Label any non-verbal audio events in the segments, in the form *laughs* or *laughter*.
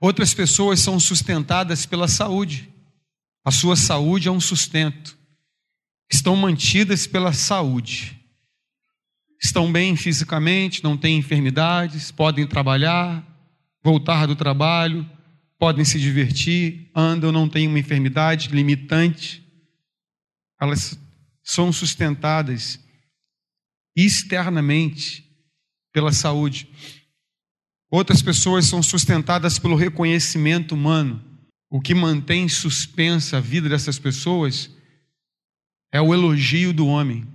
Outras pessoas são sustentadas pela saúde. A sua saúde é um sustento. Estão mantidas pela saúde. Estão bem fisicamente, não têm enfermidades, podem trabalhar, voltar do trabalho, podem se divertir, andam, não têm uma enfermidade limitante. Elas são sustentadas externamente pela saúde. Outras pessoas são sustentadas pelo reconhecimento humano. O que mantém suspensa a vida dessas pessoas é o elogio do homem,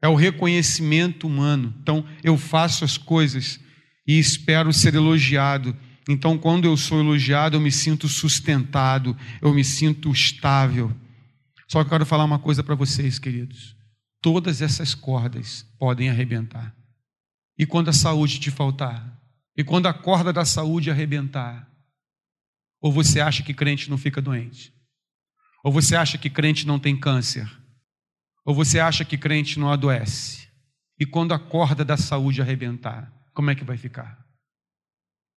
é o reconhecimento humano. Então, eu faço as coisas e espero ser elogiado. Então, quando eu sou elogiado, eu me sinto sustentado, eu me sinto estável. Só que eu quero falar uma coisa para vocês, queridos. Todas essas cordas podem arrebentar. E quando a saúde te faltar? E quando a corda da saúde arrebentar? Ou você acha que crente não fica doente? Ou você acha que crente não tem câncer? Ou você acha que crente não adoece? E quando a corda da saúde arrebentar, como é que vai ficar?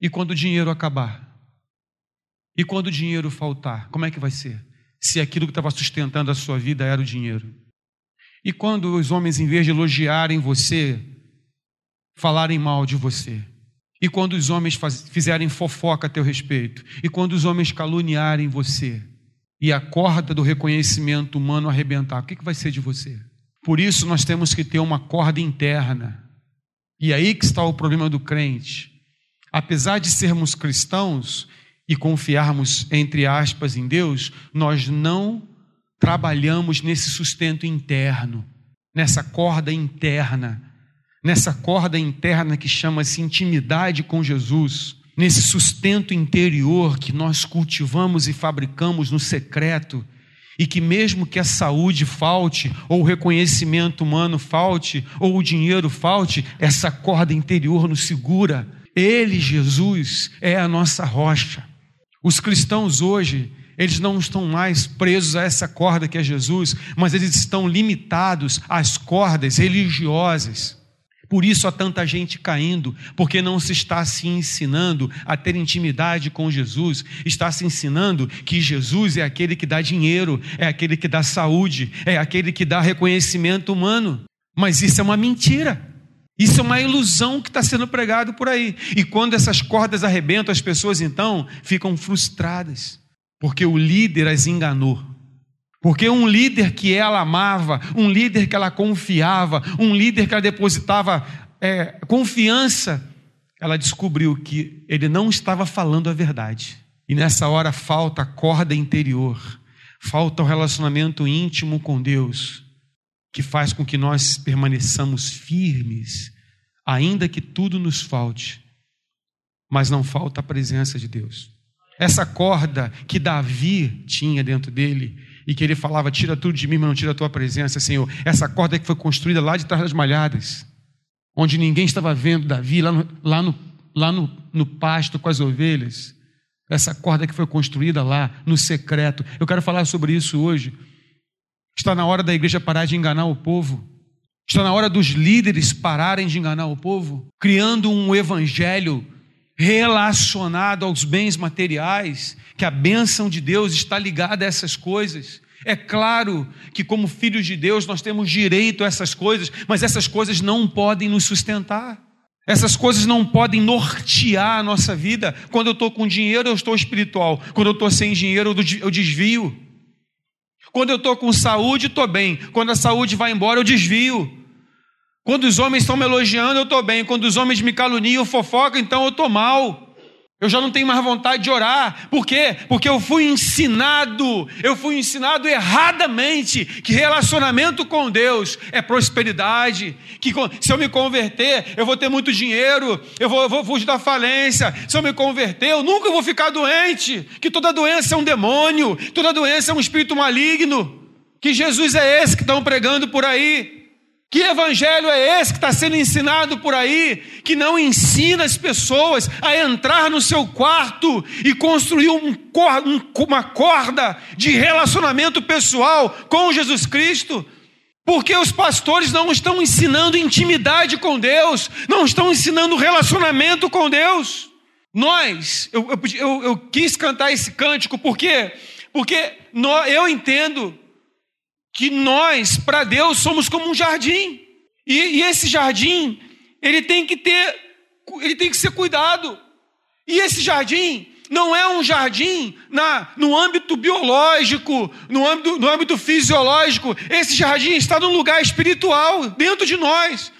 E quando o dinheiro acabar? E quando o dinheiro faltar, como é que vai ser? Se aquilo que estava sustentando a sua vida era o dinheiro. E quando os homens, em vez de elogiarem você, falarem mal de você? E quando os homens faz, fizerem fofoca a teu respeito? E quando os homens caluniarem você? E a corda do reconhecimento humano arrebentar, o que, que vai ser de você? Por isso nós temos que ter uma corda interna. E aí que está o problema do crente. Apesar de sermos cristãos e confiarmos, entre aspas, em Deus, nós não trabalhamos nesse sustento interno, nessa corda interna nessa corda interna que chama-se intimidade com Jesus, nesse sustento interior que nós cultivamos e fabricamos no secreto, e que mesmo que a saúde falte, ou o reconhecimento humano falte, ou o dinheiro falte, essa corda interior nos segura. Ele, Jesus, é a nossa rocha. Os cristãos hoje, eles não estão mais presos a essa corda que é Jesus, mas eles estão limitados às cordas religiosas. Por isso há tanta gente caindo, porque não se está se ensinando a ter intimidade com Jesus, está se ensinando que Jesus é aquele que dá dinheiro, é aquele que dá saúde, é aquele que dá reconhecimento humano. Mas isso é uma mentira. Isso é uma ilusão que está sendo pregado por aí. E quando essas cordas arrebentam, as pessoas então ficam frustradas, porque o líder as enganou. Porque um líder que ela amava, um líder que ela confiava, um líder que ela depositava é, confiança, ela descobriu que ele não estava falando a verdade. E nessa hora falta a corda interior, falta o relacionamento íntimo com Deus, que faz com que nós permaneçamos firmes, ainda que tudo nos falte, mas não falta a presença de Deus. Essa corda que Davi tinha dentro dele, e que ele falava: Tira tudo de mim, mas não tira a tua presença, Senhor. Essa corda que foi construída lá de trás das malhadas, onde ninguém estava vendo Davi, lá no, lá no, lá no, no pasto com as ovelhas. Essa corda que foi construída lá, no secreto. Eu quero falar sobre isso hoje. Está na hora da igreja parar de enganar o povo. Está na hora dos líderes pararem de enganar o povo, criando um evangelho relacionado aos bens materiais, que a bênção de Deus está ligada a essas coisas. É claro que, como filhos de Deus, nós temos direito a essas coisas, mas essas coisas não podem nos sustentar. Essas coisas não podem nortear a nossa vida. Quando eu estou com dinheiro, eu estou espiritual. Quando eu estou sem dinheiro, eu desvio. Quando eu estou com saúde, estou bem. Quando a saúde vai embora, eu desvio. Quando os homens estão me elogiando, eu estou bem. Quando os homens me caluniam, fofoca, então eu estou mal. Eu já não tenho mais vontade de orar. Por quê? Porque eu fui ensinado, eu fui ensinado erradamente que relacionamento com Deus é prosperidade. Que se eu me converter, eu vou ter muito dinheiro, eu vou, eu vou fugir da falência. Se eu me converter, eu nunca vou ficar doente. Que toda doença é um demônio, toda doença é um espírito maligno. Que Jesus é esse que estão pregando por aí. Que evangelho é esse que está sendo ensinado por aí, que não ensina as pessoas a entrar no seu quarto e construir um, uma corda de relacionamento pessoal com Jesus Cristo? Porque os pastores não estão ensinando intimidade com Deus, não estão ensinando relacionamento com Deus. Nós, eu, eu, eu, quis cantar esse cântico porque, porque nós, eu entendo que nós, para Deus, somos como um jardim. E, e, esse jardim, ele tem que ter, ele tem que ser cuidado. E esse jardim não é um jardim na, no âmbito biológico, no âmbito, no âmbito fisiológico. Esse jardim está num lugar espiritual, dentro de nós.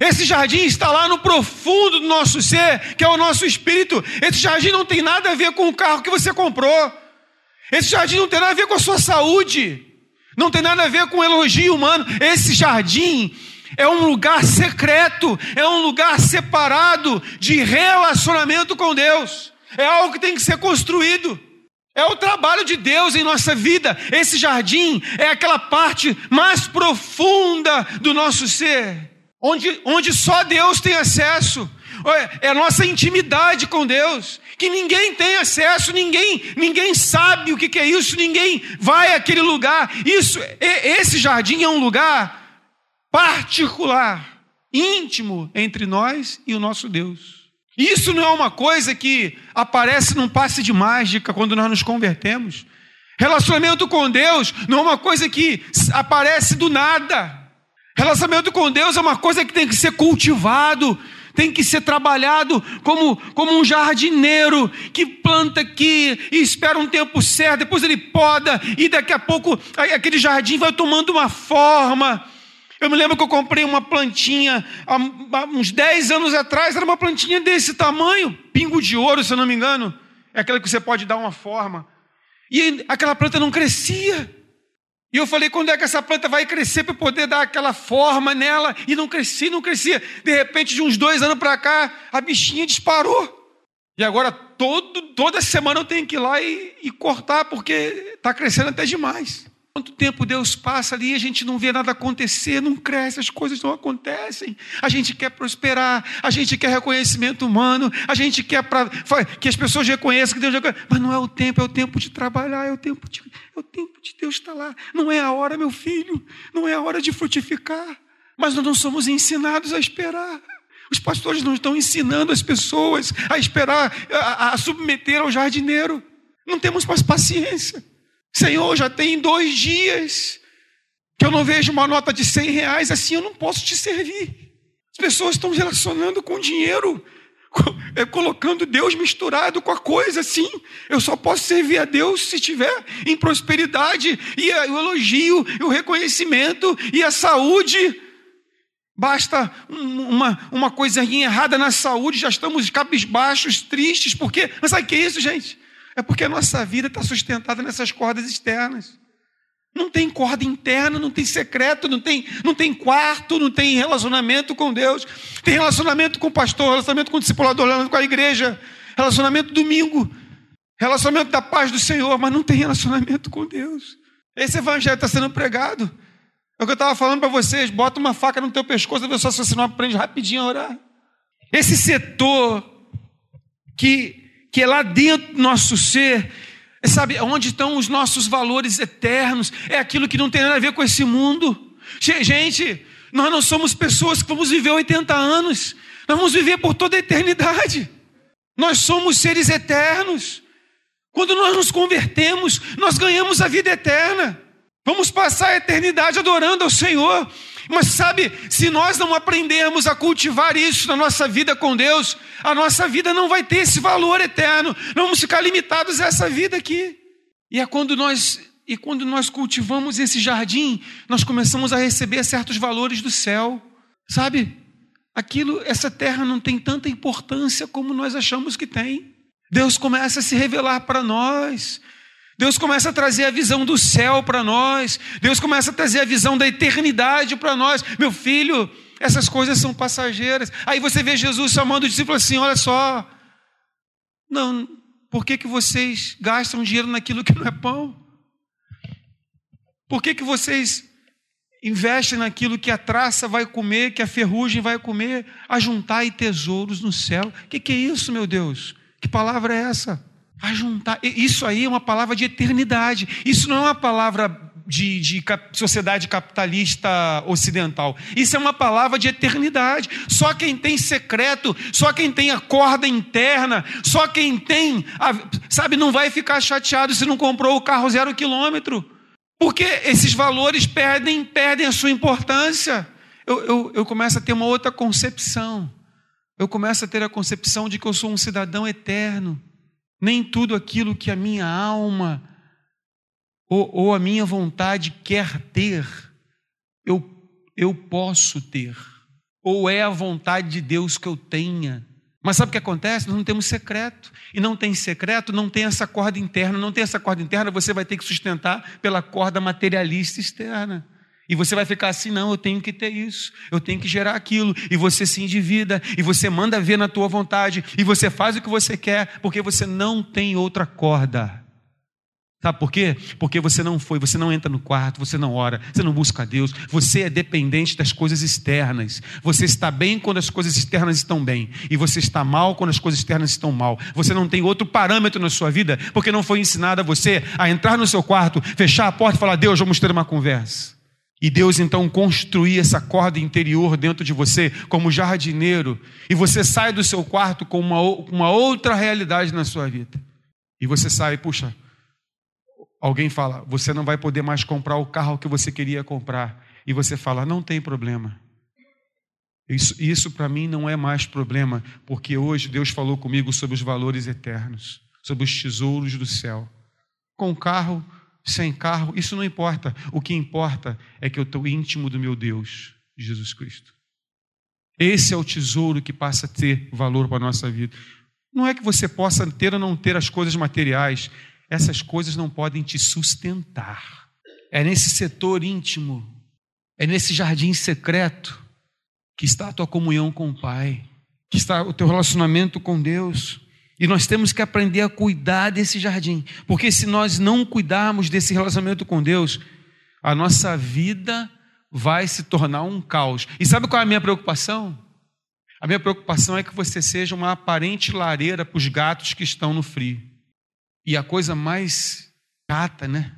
Esse jardim está lá no profundo do nosso ser, que é o nosso espírito. Esse jardim não tem nada a ver com o carro que você comprou. Esse jardim não tem nada a ver com a sua saúde. Não tem nada a ver com elogio humano. Esse jardim é um lugar secreto, é um lugar separado de relacionamento com Deus. É algo que tem que ser construído. É o trabalho de Deus em nossa vida. Esse jardim é aquela parte mais profunda do nosso ser, onde, onde só Deus tem acesso. É a nossa intimidade com Deus, que ninguém tem acesso, ninguém, ninguém sabe o que é isso, ninguém vai àquele lugar. Isso, esse jardim é um lugar particular, íntimo entre nós e o nosso Deus. Isso não é uma coisa que aparece num passe de mágica quando nós nos convertemos. Relacionamento com Deus não é uma coisa que aparece do nada. Relacionamento com Deus é uma coisa que tem que ser cultivado, tem que ser trabalhado como, como um jardineiro que planta aqui e espera um tempo certo, depois ele poda e daqui a pouco aquele jardim vai tomando uma forma. Eu me lembro que eu comprei uma plantinha há uns 10 anos atrás, era uma plantinha desse tamanho, pingo de ouro, se eu não me engano. É aquela que você pode dar uma forma. E aquela planta não crescia. E eu falei, quando é que essa planta vai crescer para poder dar aquela forma nela? E não crescia, não crescia. De repente, de uns dois anos para cá, a bichinha disparou. E agora, todo, toda semana eu tenho que ir lá e, e cortar, porque está crescendo até demais. Quanto tempo Deus passa ali, a gente não vê nada acontecer, não cresce, as coisas não acontecem. A gente quer prosperar, a gente quer reconhecimento humano, a gente quer pra, que as pessoas reconheçam que Deus reconhece. Mas não é o tempo, é o tempo de trabalhar, é o tempo de, é o tempo de Deus estar lá. Não é a hora, meu filho, não é a hora de frutificar. Mas nós não somos ensinados a esperar. Os pastores não estão ensinando as pessoas a esperar, a, a submeter ao jardineiro. Não temos mais paciência. Senhor, já tem dois dias que eu não vejo uma nota de 100 reais, assim eu não posso te servir. As pessoas estão relacionando com dinheiro, é, colocando Deus misturado com a coisa, assim. Eu só posso servir a Deus se estiver em prosperidade, e o elogio, e o reconhecimento, e a saúde. Basta uma, uma coisinha errada na saúde, já estamos cabisbaixos, tristes, porque. Mas sabe o que é isso, gente? É porque a nossa vida está sustentada nessas cordas externas. Não tem corda interna, não tem secreto, não tem, não tem quarto, não tem relacionamento com Deus. Tem relacionamento com o pastor, relacionamento com o discipulador, relacionamento com a igreja, relacionamento domingo, relacionamento da paz do Senhor, mas não tem relacionamento com Deus. Esse evangelho está sendo pregado. É o que eu estava falando para vocês: bota uma faca no teu pescoço, vê só se você não aprende rapidinho a orar. Esse setor que que é lá dentro do nosso ser, sabe, onde estão os nossos valores eternos, é aquilo que não tem nada a ver com esse mundo. Gente, nós não somos pessoas que vamos viver 80 anos, nós vamos viver por toda a eternidade. Nós somos seres eternos. Quando nós nos convertemos, nós ganhamos a vida eterna. Vamos passar a eternidade adorando ao Senhor. Mas sabe, se nós não aprendermos a cultivar isso na nossa vida com Deus, a nossa vida não vai ter esse valor eterno. Não vamos ficar limitados a essa vida aqui. E é quando nós e quando nós cultivamos esse jardim, nós começamos a receber certos valores do céu. Sabe? Aquilo, essa terra não tem tanta importância como nós achamos que tem. Deus começa a se revelar para nós. Deus começa a trazer a visão do céu para nós. Deus começa a trazer a visão da eternidade para nós. Meu filho, essas coisas são passageiras. Aí você vê Jesus chamando o discípulo assim: olha só, não, por que, que vocês gastam dinheiro naquilo que não é pão? Por que, que vocês investem naquilo que a traça vai comer, que a ferrugem vai comer? Ajuntai tesouros no céu. O que, que é isso, meu Deus? Que palavra é essa? Ajuntar. Isso aí é uma palavra de eternidade. Isso não é uma palavra de, de sociedade capitalista ocidental. Isso é uma palavra de eternidade. Só quem tem secreto, só quem tem a corda interna, só quem tem, a, sabe, não vai ficar chateado se não comprou o carro zero quilômetro. Porque esses valores perdem, perdem a sua importância. Eu, eu, eu começo a ter uma outra concepção. Eu começo a ter a concepção de que eu sou um cidadão eterno. Nem tudo aquilo que a minha alma ou, ou a minha vontade quer ter, eu, eu posso ter. Ou é a vontade de Deus que eu tenha. Mas sabe o que acontece? Nós não temos secreto. E não tem secreto, não tem essa corda interna. Não tem essa corda interna, você vai ter que sustentar pela corda materialista externa. E você vai ficar assim, não, eu tenho que ter isso, eu tenho que gerar aquilo, e você se endivida, e você manda ver na tua vontade, e você faz o que você quer, porque você não tem outra corda. Sabe por quê? Porque você não foi, você não entra no quarto, você não ora, você não busca a Deus, você é dependente das coisas externas. Você está bem quando as coisas externas estão bem, e você está mal quando as coisas externas estão mal. Você não tem outro parâmetro na sua vida, porque não foi ensinado a você a entrar no seu quarto, fechar a porta e falar: Deus, vamos ter uma conversa. E Deus então construir essa corda interior dentro de você, como jardineiro, e você sai do seu quarto com uma, uma outra realidade na sua vida. E você sai, puxa, Alguém fala, você não vai poder mais comprar o carro que você queria comprar. E você fala, não tem problema. Isso, isso para mim não é mais problema, porque hoje Deus falou comigo sobre os valores eternos, sobre os tesouros do céu. Com carro, sem carro, isso não importa. O que importa é que eu estou íntimo do meu Deus, Jesus Cristo. Esse é o tesouro que passa a ter valor para a nossa vida. Não é que você possa ter ou não ter as coisas materiais, essas coisas não podem te sustentar. É nesse setor íntimo, é nesse jardim secreto que está a tua comunhão com o Pai, que está o teu relacionamento com Deus. E nós temos que aprender a cuidar desse jardim, porque se nós não cuidarmos desse relacionamento com Deus, a nossa vida vai se tornar um caos. E sabe qual é a minha preocupação? A minha preocupação é que você seja uma aparente lareira para os gatos que estão no frio. E a coisa mais chata, né?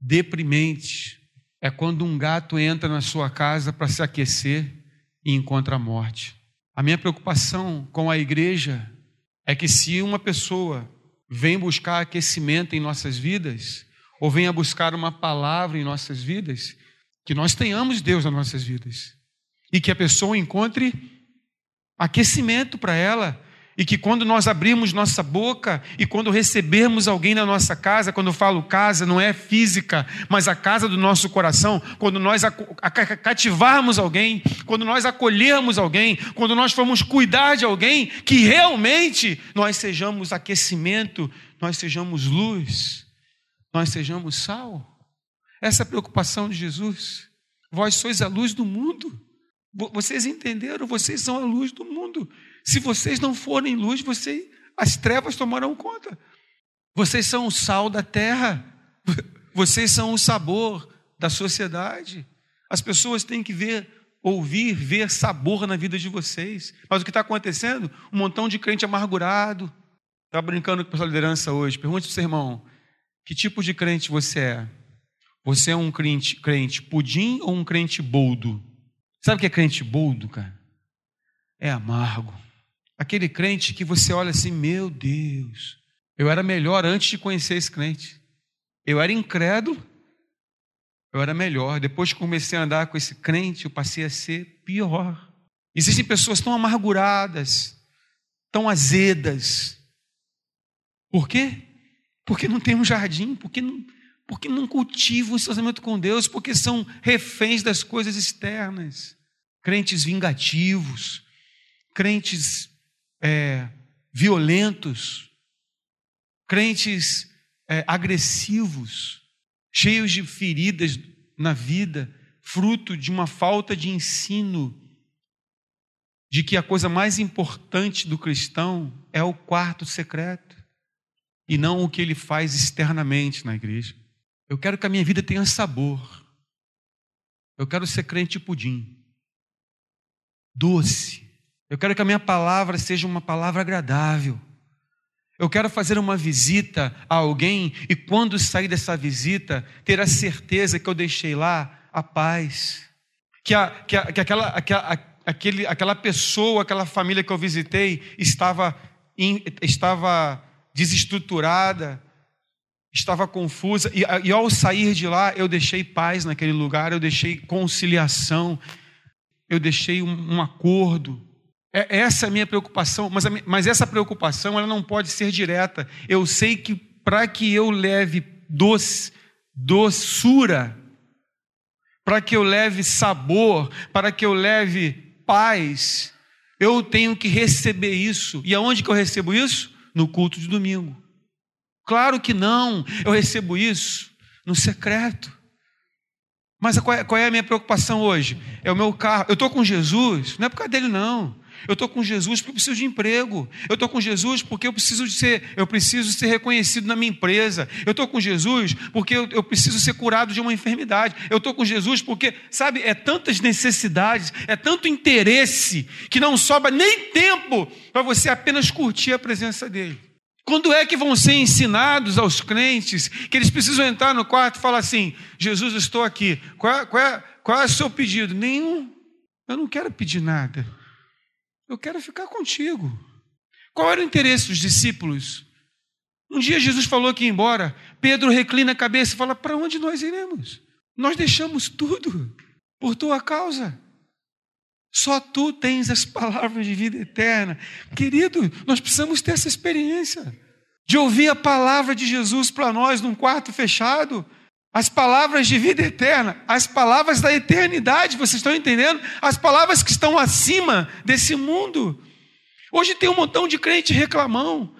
Deprimente, é quando um gato entra na sua casa para se aquecer e encontra a morte. A minha preocupação com a igreja é que se uma pessoa vem buscar aquecimento em nossas vidas, ou venha buscar uma palavra em nossas vidas, que nós tenhamos Deus nas nossas vidas. E que a pessoa encontre aquecimento para ela, e que quando nós abrirmos nossa boca e quando recebermos alguém na nossa casa, quando eu falo casa, não é física, mas a casa do nosso coração, quando nós cativarmos alguém, quando nós acolhermos alguém, quando nós formos cuidar de alguém, que realmente nós sejamos aquecimento, nós sejamos luz, nós sejamos sal. Essa é a preocupação de Jesus. Vós sois a luz do mundo. Vocês entenderam? Vocês são a luz do mundo. Se vocês não forem luz, você, as trevas tomarão conta. Vocês são o sal da terra. Vocês são o sabor da sociedade. As pessoas têm que ver, ouvir, ver sabor na vida de vocês. Mas o que está acontecendo? Um montão de crente amargurado. Estava brincando com a liderança hoje. Pergunte para o seu irmão: que tipo de crente você é? Você é um crente, crente pudim ou um crente boldo? Sabe o que é crente boldo, cara? É amargo. Aquele crente que você olha assim, meu Deus, eu era melhor antes de conhecer esse crente. Eu era incrédulo, eu era melhor. Depois que comecei a andar com esse crente, eu passei a ser pior. Existem pessoas tão amarguradas, tão azedas. Por quê? Porque não tem um jardim, porque não, porque não cultivam o relacionamento com Deus, porque são reféns das coisas externas. Crentes vingativos, crentes é, violentos, crentes é, agressivos, cheios de feridas na vida, fruto de uma falta de ensino de que a coisa mais importante do cristão é o quarto secreto e não o que ele faz externamente na igreja. Eu quero que a minha vida tenha sabor. Eu quero ser crente pudim, doce, eu quero que a minha palavra seja uma palavra agradável. Eu quero fazer uma visita a alguém e quando sair dessa visita, ter a certeza que eu deixei lá a paz. Que, a, que, a, que aquela, aquele, aquela pessoa, aquela família que eu visitei estava, in, estava desestruturada, estava confusa, e, e ao sair de lá, eu deixei paz naquele lugar, eu deixei conciliação, eu deixei um, um acordo. É, essa é a minha preocupação, mas, mas essa preocupação ela não pode ser direta. Eu sei que para que eu leve doce, doçura, para que eu leve sabor, para que eu leve paz, eu tenho que receber isso. E aonde que eu recebo isso? No culto de domingo. Claro que não, eu recebo isso no secreto. Mas qual é, qual é a minha preocupação hoje? É o meu carro. Eu estou com Jesus, não é por causa dele, não. Eu estou com Jesus porque eu preciso de emprego. Eu estou com Jesus porque eu preciso de ser, eu preciso ser reconhecido na minha empresa. Eu estou com Jesus porque eu, eu, preciso ser curado de uma enfermidade. Eu estou com Jesus porque, sabe, é tantas necessidades, é tanto interesse que não sobra nem tempo para você apenas curtir a presença dele. Quando é que vão ser ensinados aos crentes que eles precisam entrar no quarto e falar assim: Jesus, estou aqui. Qual é, qual é, qual é o seu pedido? Nenhum. Eu não quero pedir nada. Eu quero ficar contigo. Qual era o interesse dos discípulos? Um dia Jesus falou que ia embora. Pedro reclina a cabeça e fala: Para onde nós iremos? Nós deixamos tudo por tua causa. Só tu tens as palavras de vida eterna. Querido, nós precisamos ter essa experiência de ouvir a palavra de Jesus para nós num quarto fechado. As palavras de vida eterna, as palavras da eternidade, vocês estão entendendo? As palavras que estão acima desse mundo. Hoje tem um montão de crente reclamão,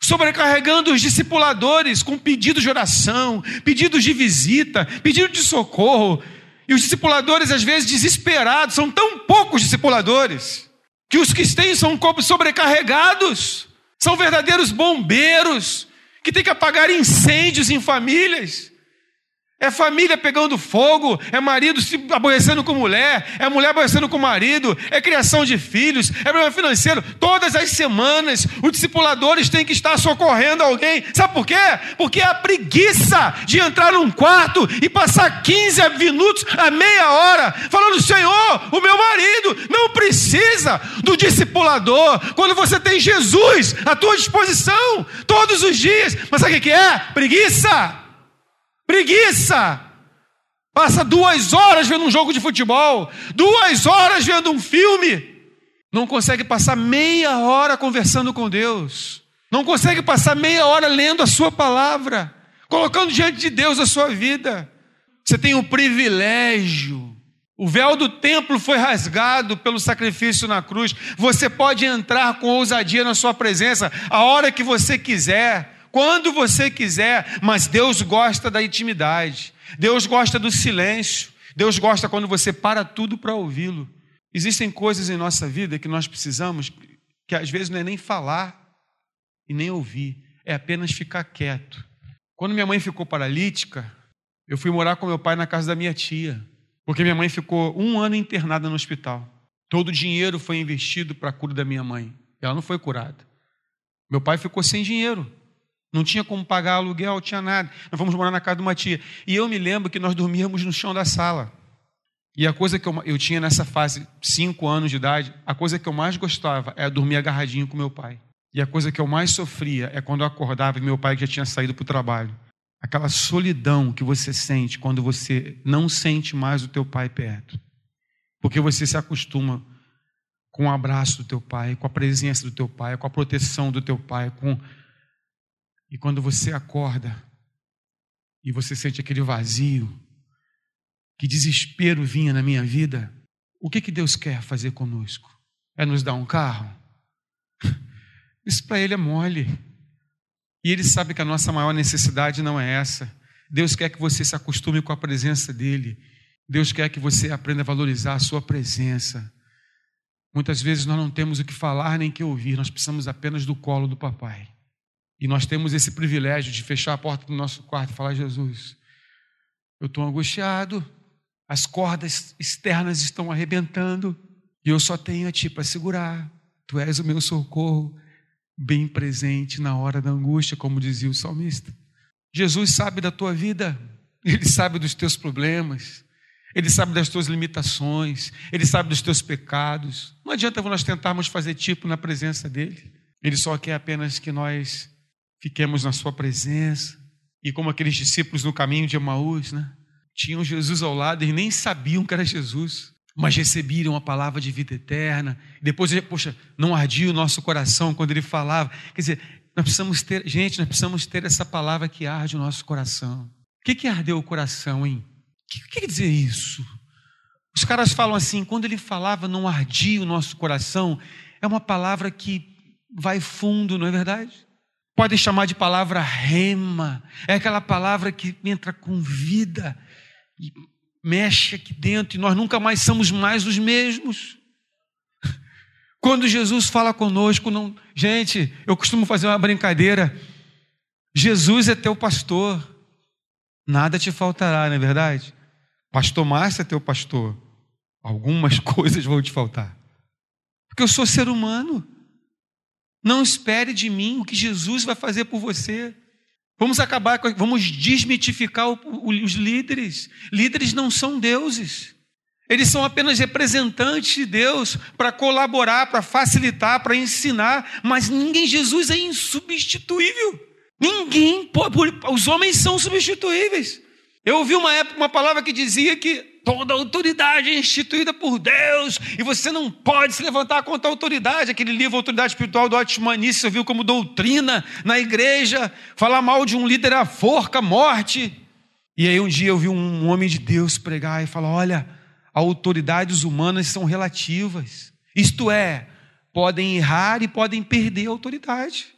sobrecarregando os discipuladores com pedidos de oração, pedidos de visita, pedido de socorro. E os discipuladores, às vezes, desesperados, são tão poucos discipuladores, que os que têm são sobrecarregados, são verdadeiros bombeiros, que têm que apagar incêndios em famílias. É família pegando fogo, é marido se aborrecendo com mulher, é mulher aborrecendo com marido, é criação de filhos, é problema financeiro. Todas as semanas, os discipuladores têm que estar socorrendo alguém. Sabe por quê? Porque é a preguiça de entrar num quarto e passar 15 minutos a meia hora falando: Senhor, o meu marido não precisa do discipulador. Quando você tem Jesus à tua disposição todos os dias. Mas sabe o que é? Preguiça. Preguiça. Passa duas horas vendo um jogo de futebol, duas horas vendo um filme, não consegue passar meia hora conversando com Deus, não consegue passar meia hora lendo a Sua palavra, colocando diante de Deus a sua vida. Você tem o privilégio, o véu do templo foi rasgado pelo sacrifício na cruz. Você pode entrar com ousadia na Sua presença a hora que você quiser quando você quiser, mas Deus gosta da intimidade, Deus gosta do silêncio, Deus gosta quando você para tudo para ouvi-lo. Existem coisas em nossa vida que nós precisamos, que às vezes não é nem falar e nem ouvir, é apenas ficar quieto. Quando minha mãe ficou paralítica, eu fui morar com meu pai na casa da minha tia, porque minha mãe ficou um ano internada no hospital. Todo o dinheiro foi investido para a cura da minha mãe. Ela não foi curada. Meu pai ficou sem dinheiro. Não tinha como pagar aluguel, tinha nada. Nós fomos morar na casa de uma tia. E eu me lembro que nós dormíamos no chão da sala. E a coisa que eu, eu tinha nessa fase, cinco anos de idade, a coisa que eu mais gostava era dormir agarradinho com meu pai. E a coisa que eu mais sofria é quando eu acordava e meu pai já tinha saído para o trabalho. Aquela solidão que você sente quando você não sente mais o teu pai perto. Porque você se acostuma com o abraço do teu pai, com a presença do teu pai, com a proteção do teu pai, com e quando você acorda e você sente aquele vazio, que desespero vinha na minha vida, o que, que Deus quer fazer conosco? É nos dar um carro? *laughs* Isso para Ele é mole. E Ele sabe que a nossa maior necessidade não é essa. Deus quer que você se acostume com a presença dEle. Deus quer que você aprenda a valorizar a Sua presença. Muitas vezes nós não temos o que falar nem o que ouvir, nós precisamos apenas do colo do papai. E nós temos esse privilégio de fechar a porta do nosso quarto e falar: Jesus, eu estou angustiado, as cordas externas estão arrebentando, e eu só tenho a Ti para segurar. Tu és o meu socorro. bem presente na hora da angústia, como dizia o salmista. Jesus sabe da tua vida, ele sabe dos teus problemas, ele sabe das tuas limitações, ele sabe dos teus pecados. Não adianta nós tentarmos fazer tipo na presença dele. Ele só quer apenas que nós fiquemos na sua presença. E como aqueles discípulos no caminho de Emaús, né? Tinham Jesus ao lado e nem sabiam que era Jesus mas receberam a palavra de vida eterna. Depois, poxa, não ardia o nosso coração quando ele falava. Quer dizer, nós precisamos ter, gente, nós precisamos ter essa palavra que arde o nosso coração. O que, que ardeu o coração, hein? O que, que quer dizer isso? Os caras falam assim, quando ele falava não ardia o nosso coração, é uma palavra que vai fundo, não é verdade? Pode chamar de palavra rema, é aquela palavra que entra com vida e mexe aqui dentro e nós nunca mais somos mais os mesmos. *laughs* Quando Jesus fala conosco, não, gente, eu costumo fazer uma brincadeira. Jesus é teu pastor, nada te faltará, não é verdade? Pastor Márcio é teu pastor, algumas *laughs* coisas vão te faltar, porque eu sou ser humano. Não espere de mim o que Jesus vai fazer por você. Vamos acabar, com, vamos desmitificar os líderes. Líderes não são deuses. Eles são apenas representantes de Deus para colaborar, para facilitar, para ensinar, mas ninguém, Jesus é insubstituível. Ninguém, os homens são substituíveis. Eu ouvi uma época uma palavra que dizia que Toda autoridade é instituída por Deus e você não pode se levantar contra a autoridade. Aquele livro Autoridade Espiritual do Otmani viu como doutrina na igreja. Falar mal de um líder é a forca, morte. E aí um dia eu vi um homem de Deus pregar e falar: olha, autoridades humanas são relativas. Isto é, podem errar e podem perder a autoridade.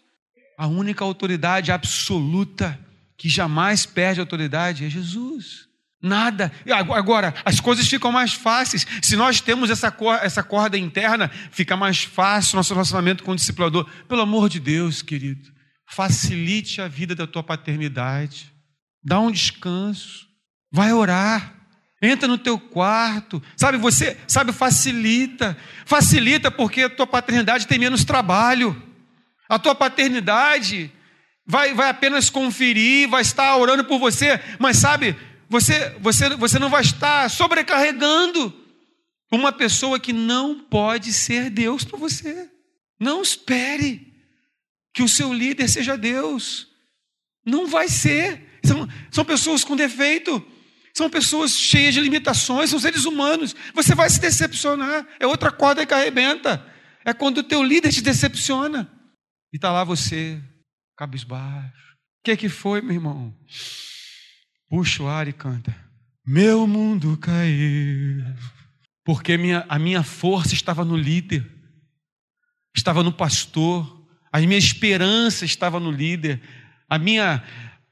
A única autoridade absoluta que jamais perde a autoridade é Jesus. Nada. Agora, as coisas ficam mais fáceis. Se nós temos essa corda, essa corda interna, fica mais fácil nosso relacionamento com o discipulador. Pelo amor de Deus, querido, facilite a vida da tua paternidade. Dá um descanso. Vai orar. Entra no teu quarto. Sabe, você, sabe, facilita. Facilita porque a tua paternidade tem menos trabalho. A tua paternidade vai, vai apenas conferir, vai estar orando por você, mas sabe, você, você, você não vai estar sobrecarregando uma pessoa que não pode ser Deus para você. Não espere que o seu líder seja Deus. Não vai ser. São, são pessoas com defeito. São pessoas cheias de limitações, são seres humanos. Você vai se decepcionar. É outra corda que arrebenta. É quando o teu líder te decepciona. E está lá você, cabisbaixo. O que, que foi, meu irmão? Puxa o ar e canta. Meu mundo caiu. Porque minha, a minha força estava no líder, estava no pastor, a minha esperança estava no líder, a minha,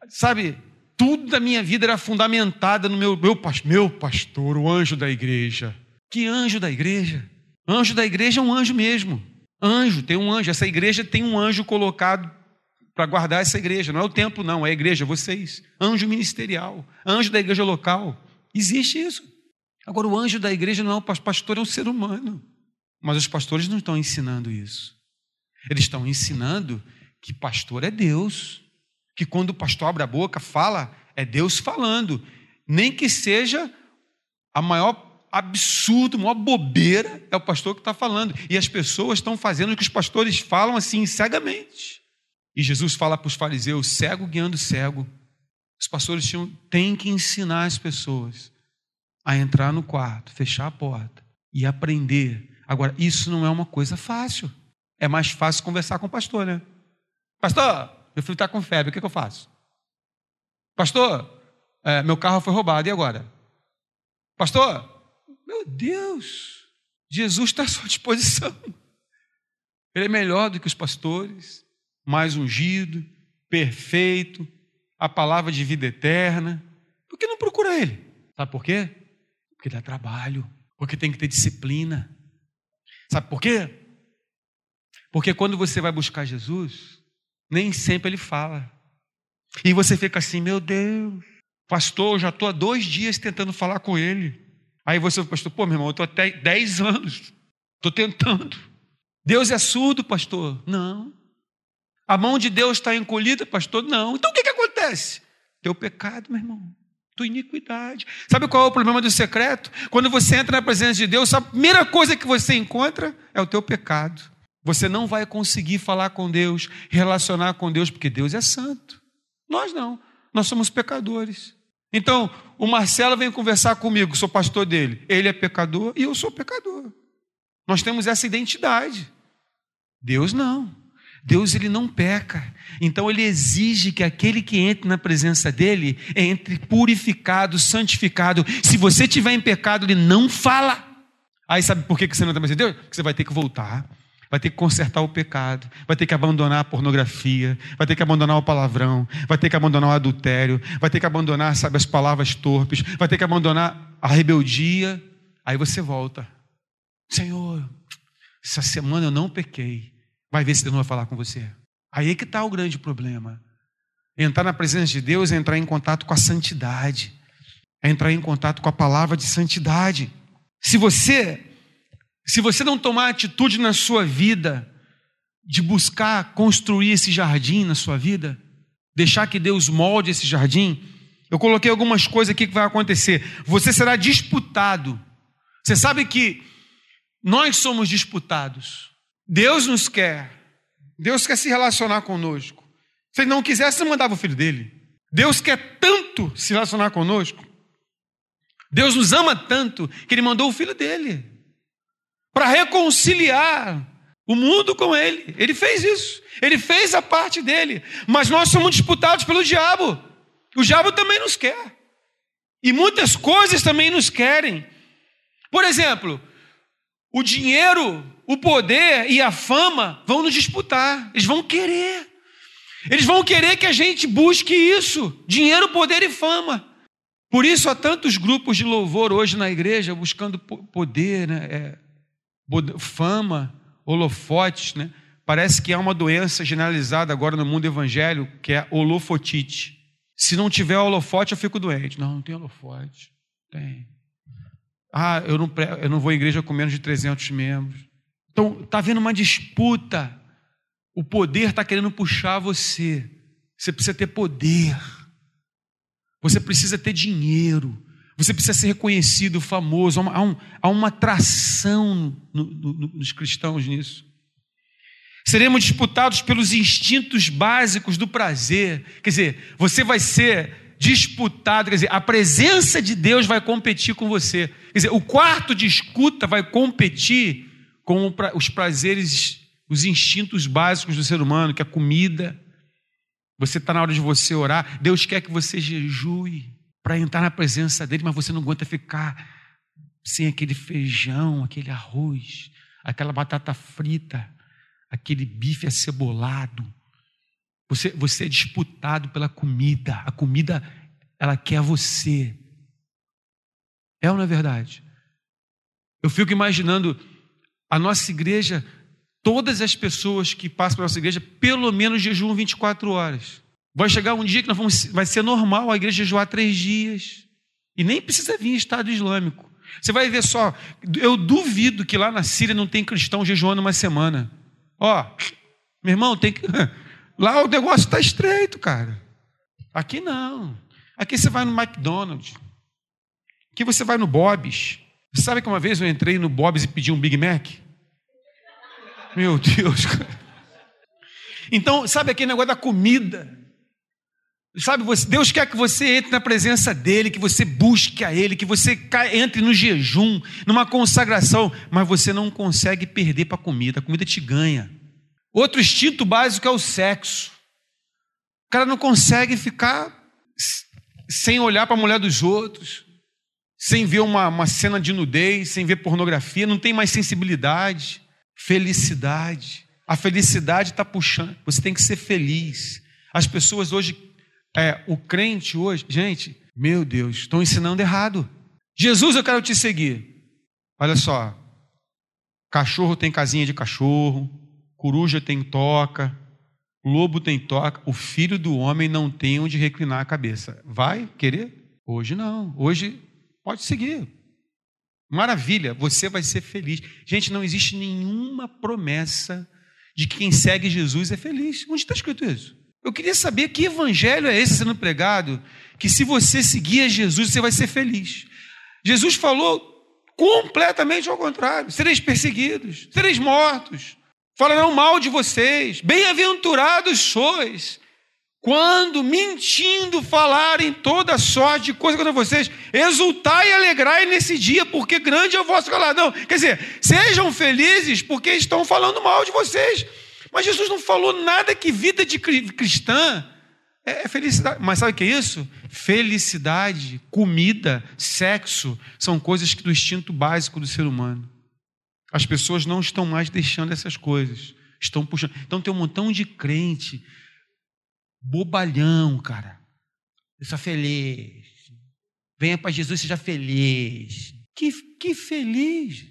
sabe, tudo da minha vida era fundamentada no meu, meu, meu pastor, o anjo da igreja. Que anjo da igreja? Anjo da igreja é um anjo mesmo. Anjo, tem um anjo. Essa igreja tem um anjo colocado para guardar essa igreja. Não é o templo, não, é a igreja, vocês. Anjo ministerial, anjo da igreja local. Existe isso. Agora, o anjo da igreja não é o pastor, é um ser humano. Mas os pastores não estão ensinando isso. Eles estão ensinando que pastor é Deus. Que quando o pastor abre a boca, fala, é Deus falando. Nem que seja a maior absurdo, a maior bobeira, é o pastor que está falando. E as pessoas estão fazendo o que os pastores falam assim, cegamente. E Jesus fala para os fariseus: cego guiando cego. Os pastores tinham, têm que ensinar as pessoas a entrar no quarto, fechar a porta e aprender. Agora, isso não é uma coisa fácil. É mais fácil conversar com o pastor, né? Pastor, meu filho está com febre, o que, que eu faço? Pastor, é, meu carro foi roubado, e agora? Pastor, meu Deus, Jesus está à sua disposição. Ele é melhor do que os pastores, mais ungido, perfeito, a palavra de vida eterna. Por que não procura ele? Sabe por quê? Porque dá trabalho, porque tem que ter disciplina. Sabe por quê? Porque quando você vai buscar Jesus, nem sempre ele fala. E você fica assim, meu Deus, pastor, eu já estou há dois dias tentando falar com ele. Aí você, pastor, pô, meu irmão, eu estou até dez anos, estou tentando. Deus é surdo, pastor? Não. A mão de Deus está encolhida, pastor? Não. Então o que, que acontece? Teu pecado, meu irmão. Tua iniquidade. Sabe qual é o problema do secreto? Quando você entra na presença de Deus, a primeira coisa que você encontra é o teu pecado. Você não vai conseguir falar com Deus, relacionar com Deus, porque Deus é santo. Nós não. Nós somos pecadores. Então, o Marcelo vem conversar comigo, sou pastor dele. Ele é pecador e eu sou pecador. Nós temos essa identidade. Deus não. Deus ele não peca. Então ele exige que aquele que entre na presença dele entre purificado, santificado. Se você tiver em pecado, ele não fala. Aí sabe por que você não está mais Deus? Porque você vai ter que voltar. Vai ter que consertar o pecado, vai ter que abandonar a pornografia, vai ter que abandonar o palavrão, vai ter que abandonar o adultério, vai ter que abandonar, sabe, as palavras torpes, vai ter que abandonar a rebeldia. Aí você volta. Senhor, essa semana eu não pequei. Vai ver se Deus não vai falar com você. Aí é que está o grande problema. Entrar na presença de Deus é entrar em contato com a santidade, é entrar em contato com a palavra de santidade. Se você, se você não tomar atitude na sua vida de buscar construir esse jardim na sua vida, deixar que Deus molde esse jardim, eu coloquei algumas coisas aqui que vai acontecer. Você será disputado. Você sabe que nós somos disputados. Deus nos quer. Deus quer se relacionar conosco. Se ele não quisesse, não mandava o filho dele. Deus quer tanto se relacionar conosco. Deus nos ama tanto que ele mandou o filho dele para reconciliar o mundo com ele. Ele fez isso. Ele fez a parte dele. Mas nós somos disputados pelo diabo. O diabo também nos quer. E muitas coisas também nos querem. Por exemplo, o dinheiro o poder e a fama vão nos disputar, eles vão querer. Eles vão querer que a gente busque isso: dinheiro, poder e fama. Por isso há tantos grupos de louvor hoje na igreja buscando poder, né? É, fama, holofotes, né? Parece que há uma doença generalizada agora no mundo evangélico que é holofotite. Se não tiver holofote, eu fico doente. Não, não tem holofote. Tem. Ah, eu não, eu não vou à igreja com menos de 300 membros. Então, está havendo uma disputa. O poder está querendo puxar você. Você precisa ter poder. Você precisa ter dinheiro. Você precisa ser reconhecido, famoso. Há uma, um, há uma atração no, no, nos cristãos nisso. Seremos disputados pelos instintos básicos do prazer. Quer dizer, você vai ser disputado, quer dizer, a presença de Deus vai competir com você. Quer dizer, o quarto de escuta vai competir com os prazeres, os instintos básicos do ser humano, que é a comida. Você está na hora de você orar. Deus quer que você jejue para entrar na presença dele, mas você não aguenta ficar sem aquele feijão, aquele arroz, aquela batata frita, aquele bife acebolado. Você, você é disputado pela comida. A comida, ela quer você. É ou não é verdade? Eu fico imaginando a nossa igreja, todas as pessoas que passam pela nossa igreja, pelo menos jejuam 24 horas. Vai chegar um dia que nós vamos, vai ser normal a igreja jejuar três dias. E nem precisa vir Estado Islâmico. Você vai ver só, eu duvido que lá na Síria não tem cristão jejuando uma semana. Ó, meu irmão, tem que. *laughs* Lá o negócio está estreito, cara. Aqui não. Aqui você vai no McDonald's. Aqui você vai no Bob's. Sabe que uma vez eu entrei no Bob's e pedi um Big Mac? Meu Deus. Então, sabe aquele negócio da comida? Sabe, Deus quer que você entre na presença dEle, que você busque a Ele, que você entre no jejum, numa consagração, mas você não consegue perder para a comida, a comida te ganha. Outro instinto básico é o sexo. O cara não consegue ficar sem olhar para a mulher dos outros, sem ver uma, uma cena de nudez, sem ver pornografia, não tem mais sensibilidade felicidade. A felicidade está puxando. Você tem que ser feliz. As pessoas hoje, é, o crente hoje, gente, meu Deus, estão ensinando errado. Jesus, eu quero te seguir. Olha só, cachorro tem casinha de cachorro, coruja tem toca, lobo tem toca. O filho do homem não tem onde reclinar a cabeça. Vai querer? Hoje não. Hoje pode seguir. Maravilha, você vai ser feliz. Gente, não existe nenhuma promessa de que quem segue Jesus é feliz. Onde está escrito isso? Eu queria saber que evangelho é esse sendo pregado, que se você seguir a Jesus, você vai ser feliz. Jesus falou completamente ao contrário: sereis perseguidos, sereis mortos, falarão mal de vocês, bem-aventurados sois quando mentindo falarem toda sorte de coisa contra vocês, exultai e alegrai nesse dia, porque grande é o vosso galardão. Quer dizer, sejam felizes porque estão falando mal de vocês. Mas Jesus não falou nada que vida de cristã é felicidade. Mas sabe o que é isso? Felicidade, comida, sexo, são coisas do instinto básico do ser humano. As pessoas não estão mais deixando essas coisas. Estão puxando. Então tem um montão de crente bobalhão, cara. Seja feliz. Venha para Jesus, seja feliz. Que, que feliz.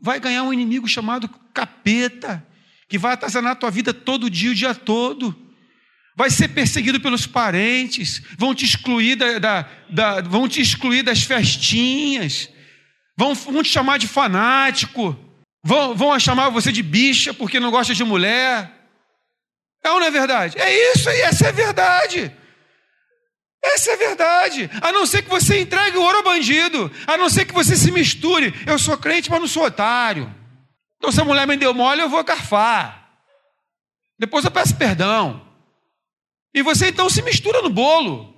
Vai ganhar um inimigo chamado capeta, que vai atazanar a tua vida todo dia, o dia todo. Vai ser perseguido pelos parentes, vão te excluir, da, da, da vão te excluir das festinhas, vão, vão te chamar de fanático, vão, vão chamar você de bicha porque não gosta de mulher. É ou não é verdade? É isso e essa é a verdade. Essa é a verdade. A não ser que você entregue o ouro ao bandido. A não ser que você se misture. Eu sou crente, mas não sou otário. Então, se a mulher me deu mole, eu vou carfar. Depois eu peço perdão. E você então se mistura no bolo.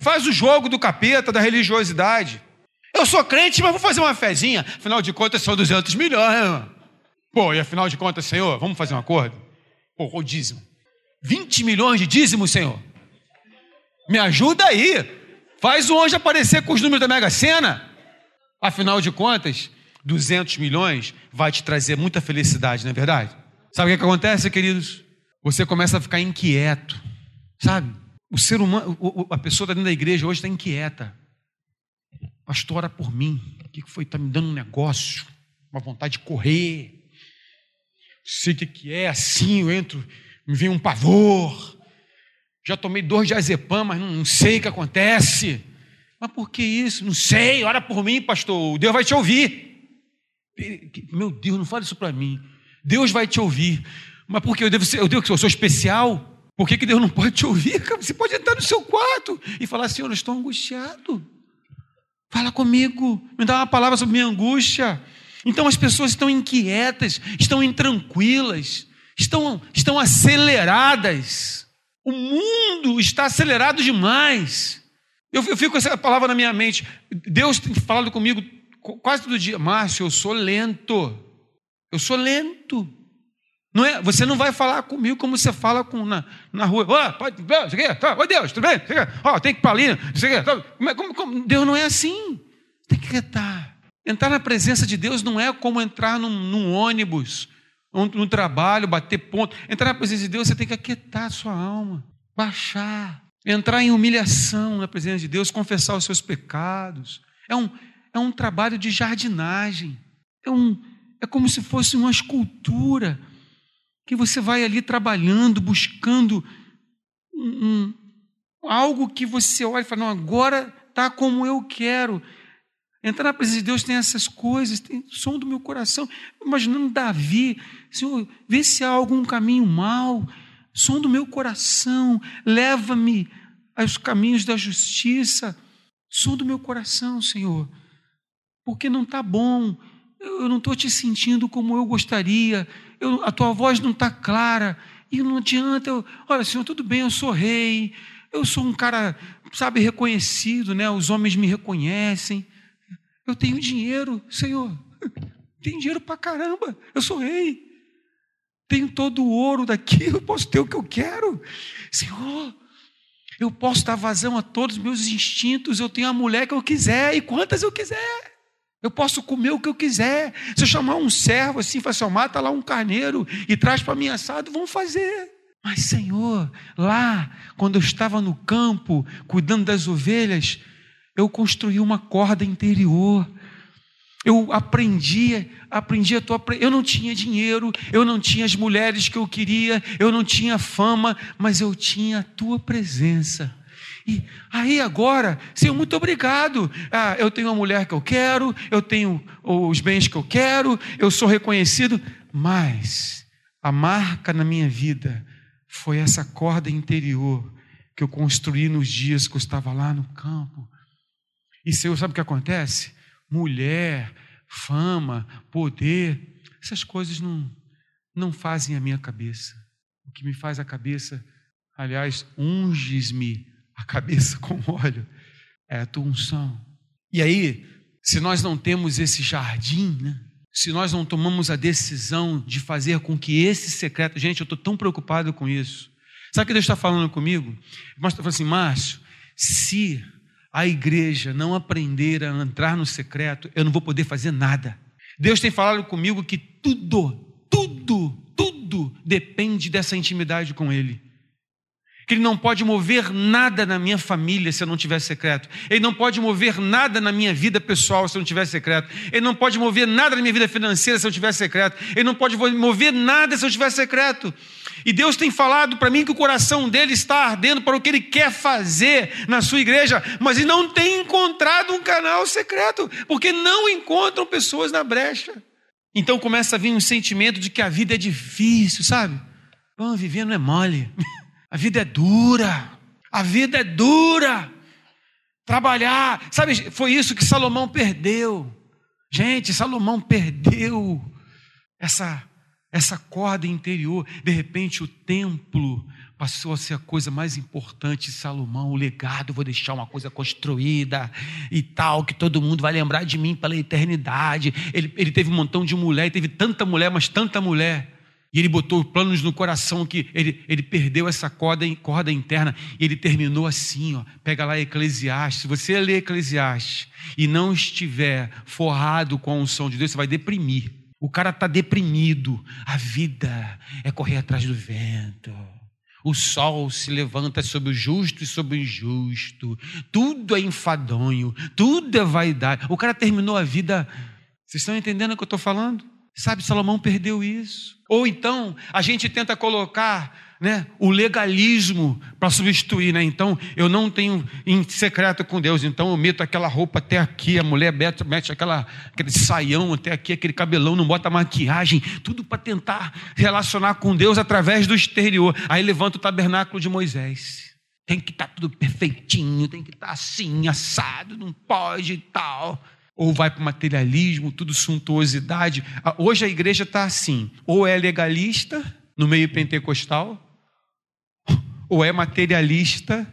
Faz o jogo do capeta, da religiosidade. Eu sou crente, mas vou fazer uma fezinha. Afinal de contas, são 200 milhões. Pô, e afinal de contas, Senhor, vamos fazer um acordo? Pô, o dízimo. 20 milhões de dízimos, Senhor. Me ajuda aí. Faz o anjo aparecer com os números da Mega Sena. Afinal de contas, 200 milhões vai te trazer muita felicidade, não é verdade? Sabe o que, que acontece, queridos? Você começa a ficar inquieto, sabe? O ser humano, a pessoa está dentro da igreja hoje está inquieta. Pastor, ora por mim. O que foi? Está me dando um negócio, uma vontade de correr sei o que, é, assim eu entro, me vem um pavor. Já tomei dor de azepam, mas não, não sei o que acontece. Mas por que isso? Não sei, ora por mim, pastor, Deus vai te ouvir. Meu Deus, não fale isso para mim. Deus vai te ouvir. Mas por que eu devo ser, eu, devo, eu sou especial? Por que, que Deus não pode te ouvir? *laughs* Você pode entrar no seu quarto e falar, Senhor, eu estou angustiado. Fala comigo, me dá uma palavra sobre minha angústia. Então as pessoas estão inquietas, estão intranquilas, estão, estão aceleradas. O mundo está acelerado demais. Eu, eu fico com essa palavra na minha mente. Deus tem falado comigo quase todo dia. Márcio, eu sou lento. Eu sou lento. Não é, você não vai falar comigo como você fala com, na, na rua. Oh, pode, oh, tá, oi Deus, tudo bem? Oh, tem que ir para ali. Tá, como, como, Deus não é assim. Tem que estar. Entrar na presença de Deus não é como entrar num, num ônibus, no trabalho, bater ponto. Entrar na presença de Deus, você tem que aquietar a sua alma, baixar, entrar em humilhação na presença de Deus, confessar os seus pecados. É um, é um trabalho de jardinagem. É, um, é como se fosse uma escultura que você vai ali trabalhando, buscando um, um, algo que você olha e fala: não, agora está como eu quero. Entrar na presença de Deus tem essas coisas, tem som do meu coração. Imaginando Davi, Senhor, vê se há algum caminho mau, som do meu coração, leva-me aos caminhos da justiça, som do meu coração, Senhor, porque não está bom, eu não estou te sentindo como eu gostaria, eu, a tua voz não está clara, e não adianta, eu, olha, Senhor, tudo bem, eu sou rei, eu sou um cara, sabe, reconhecido, né? os homens me reconhecem, eu tenho dinheiro, Senhor. *laughs* Tenho dinheiro para caramba. Eu sou rei. Tenho todo o ouro daqui. *laughs* Eu posso ter o que eu quero. Senhor, eu posso dar vazão a todos os meus instintos. Eu tenho a mulher que eu quiser e quantas eu quiser. Eu posso comer o que eu quiser. Se eu chamar um servo assim, falar assim, mata lá um carneiro e traz para mim assado, vão fazer. Mas, Senhor, lá, quando eu estava no campo, cuidando das ovelhas, eu construí uma corda interior. Eu aprendi, aprendi a tua. Eu não tinha dinheiro, eu não tinha as mulheres que eu queria, eu não tinha fama, mas eu tinha a tua presença. E aí agora, Senhor, muito obrigado. Ah, eu tenho a mulher que eu quero, eu tenho os bens que eu quero, eu sou reconhecido, mas A marca na minha vida foi essa corda interior que eu construí nos dias que eu estava lá no campo. E Senhor, sabe o que acontece? Mulher, fama, poder, essas coisas não, não fazem a minha cabeça. O que me faz a cabeça, aliás, unges-me a cabeça *laughs* com óleo, é a tua unção. E aí, se nós não temos esse jardim, né? se nós não tomamos a decisão de fazer com que esse secreto, gente, eu estou tão preocupado com isso. Sabe o que Deus está falando comigo? Mas está falando assim, Márcio, se a igreja não aprender a entrar no secreto, eu não vou poder fazer nada. Deus tem falado comigo que tudo, tudo, tudo depende dessa intimidade com Ele que Ele não pode mover nada na minha família se eu não tiver secreto. Ele não pode mover nada na minha vida pessoal se eu não tiver secreto. Ele não pode mover nada na minha vida financeira se eu tiver secreto. Ele não pode mover nada se eu tiver secreto. E Deus tem falado para mim que o coração dele está ardendo para o que ele quer fazer na sua igreja, mas ele não tem encontrado um canal secreto, porque não encontram pessoas na brecha. Então começa a vir um sentimento de que a vida é difícil, sabe? Oh, viver não é mole. *laughs* A vida é dura. A vida é dura. Trabalhar, sabe, foi isso que Salomão perdeu. Gente, Salomão perdeu essa essa corda interior. De repente, o templo passou a ser a coisa mais importante. Salomão, o legado, vou deixar uma coisa construída e tal, que todo mundo vai lembrar de mim pela eternidade. Ele, ele teve um montão de mulher, teve tanta mulher, mas tanta mulher e ele botou planos no coração que ele, ele perdeu essa corda, corda interna. E ele terminou assim: ó, pega lá Eclesiastes. Se você ler Eclesiastes e não estiver forrado com a unção de Deus, você vai deprimir. O cara está deprimido. A vida é correr atrás do vento. O sol se levanta sobre o justo e sobre o injusto. Tudo é enfadonho, tudo é vaidade. O cara terminou a vida. Vocês estão entendendo o que eu estou falando? Sabe, Salomão perdeu isso. Ou então, a gente tenta colocar né, o legalismo para substituir, né? Então, eu não tenho em secreto com Deus, então eu meto aquela roupa até aqui, a mulher mete, mete aquela, aquele saião até aqui, aquele cabelão, não bota maquiagem, tudo para tentar relacionar com Deus através do exterior. Aí levanta o tabernáculo de Moisés. Tem que estar tá tudo perfeitinho, tem que estar tá assim, assado, não pode e tal ou vai para o materialismo, tudo suntuosidade. Hoje a igreja está assim: ou é legalista no meio pentecostal, ou é materialista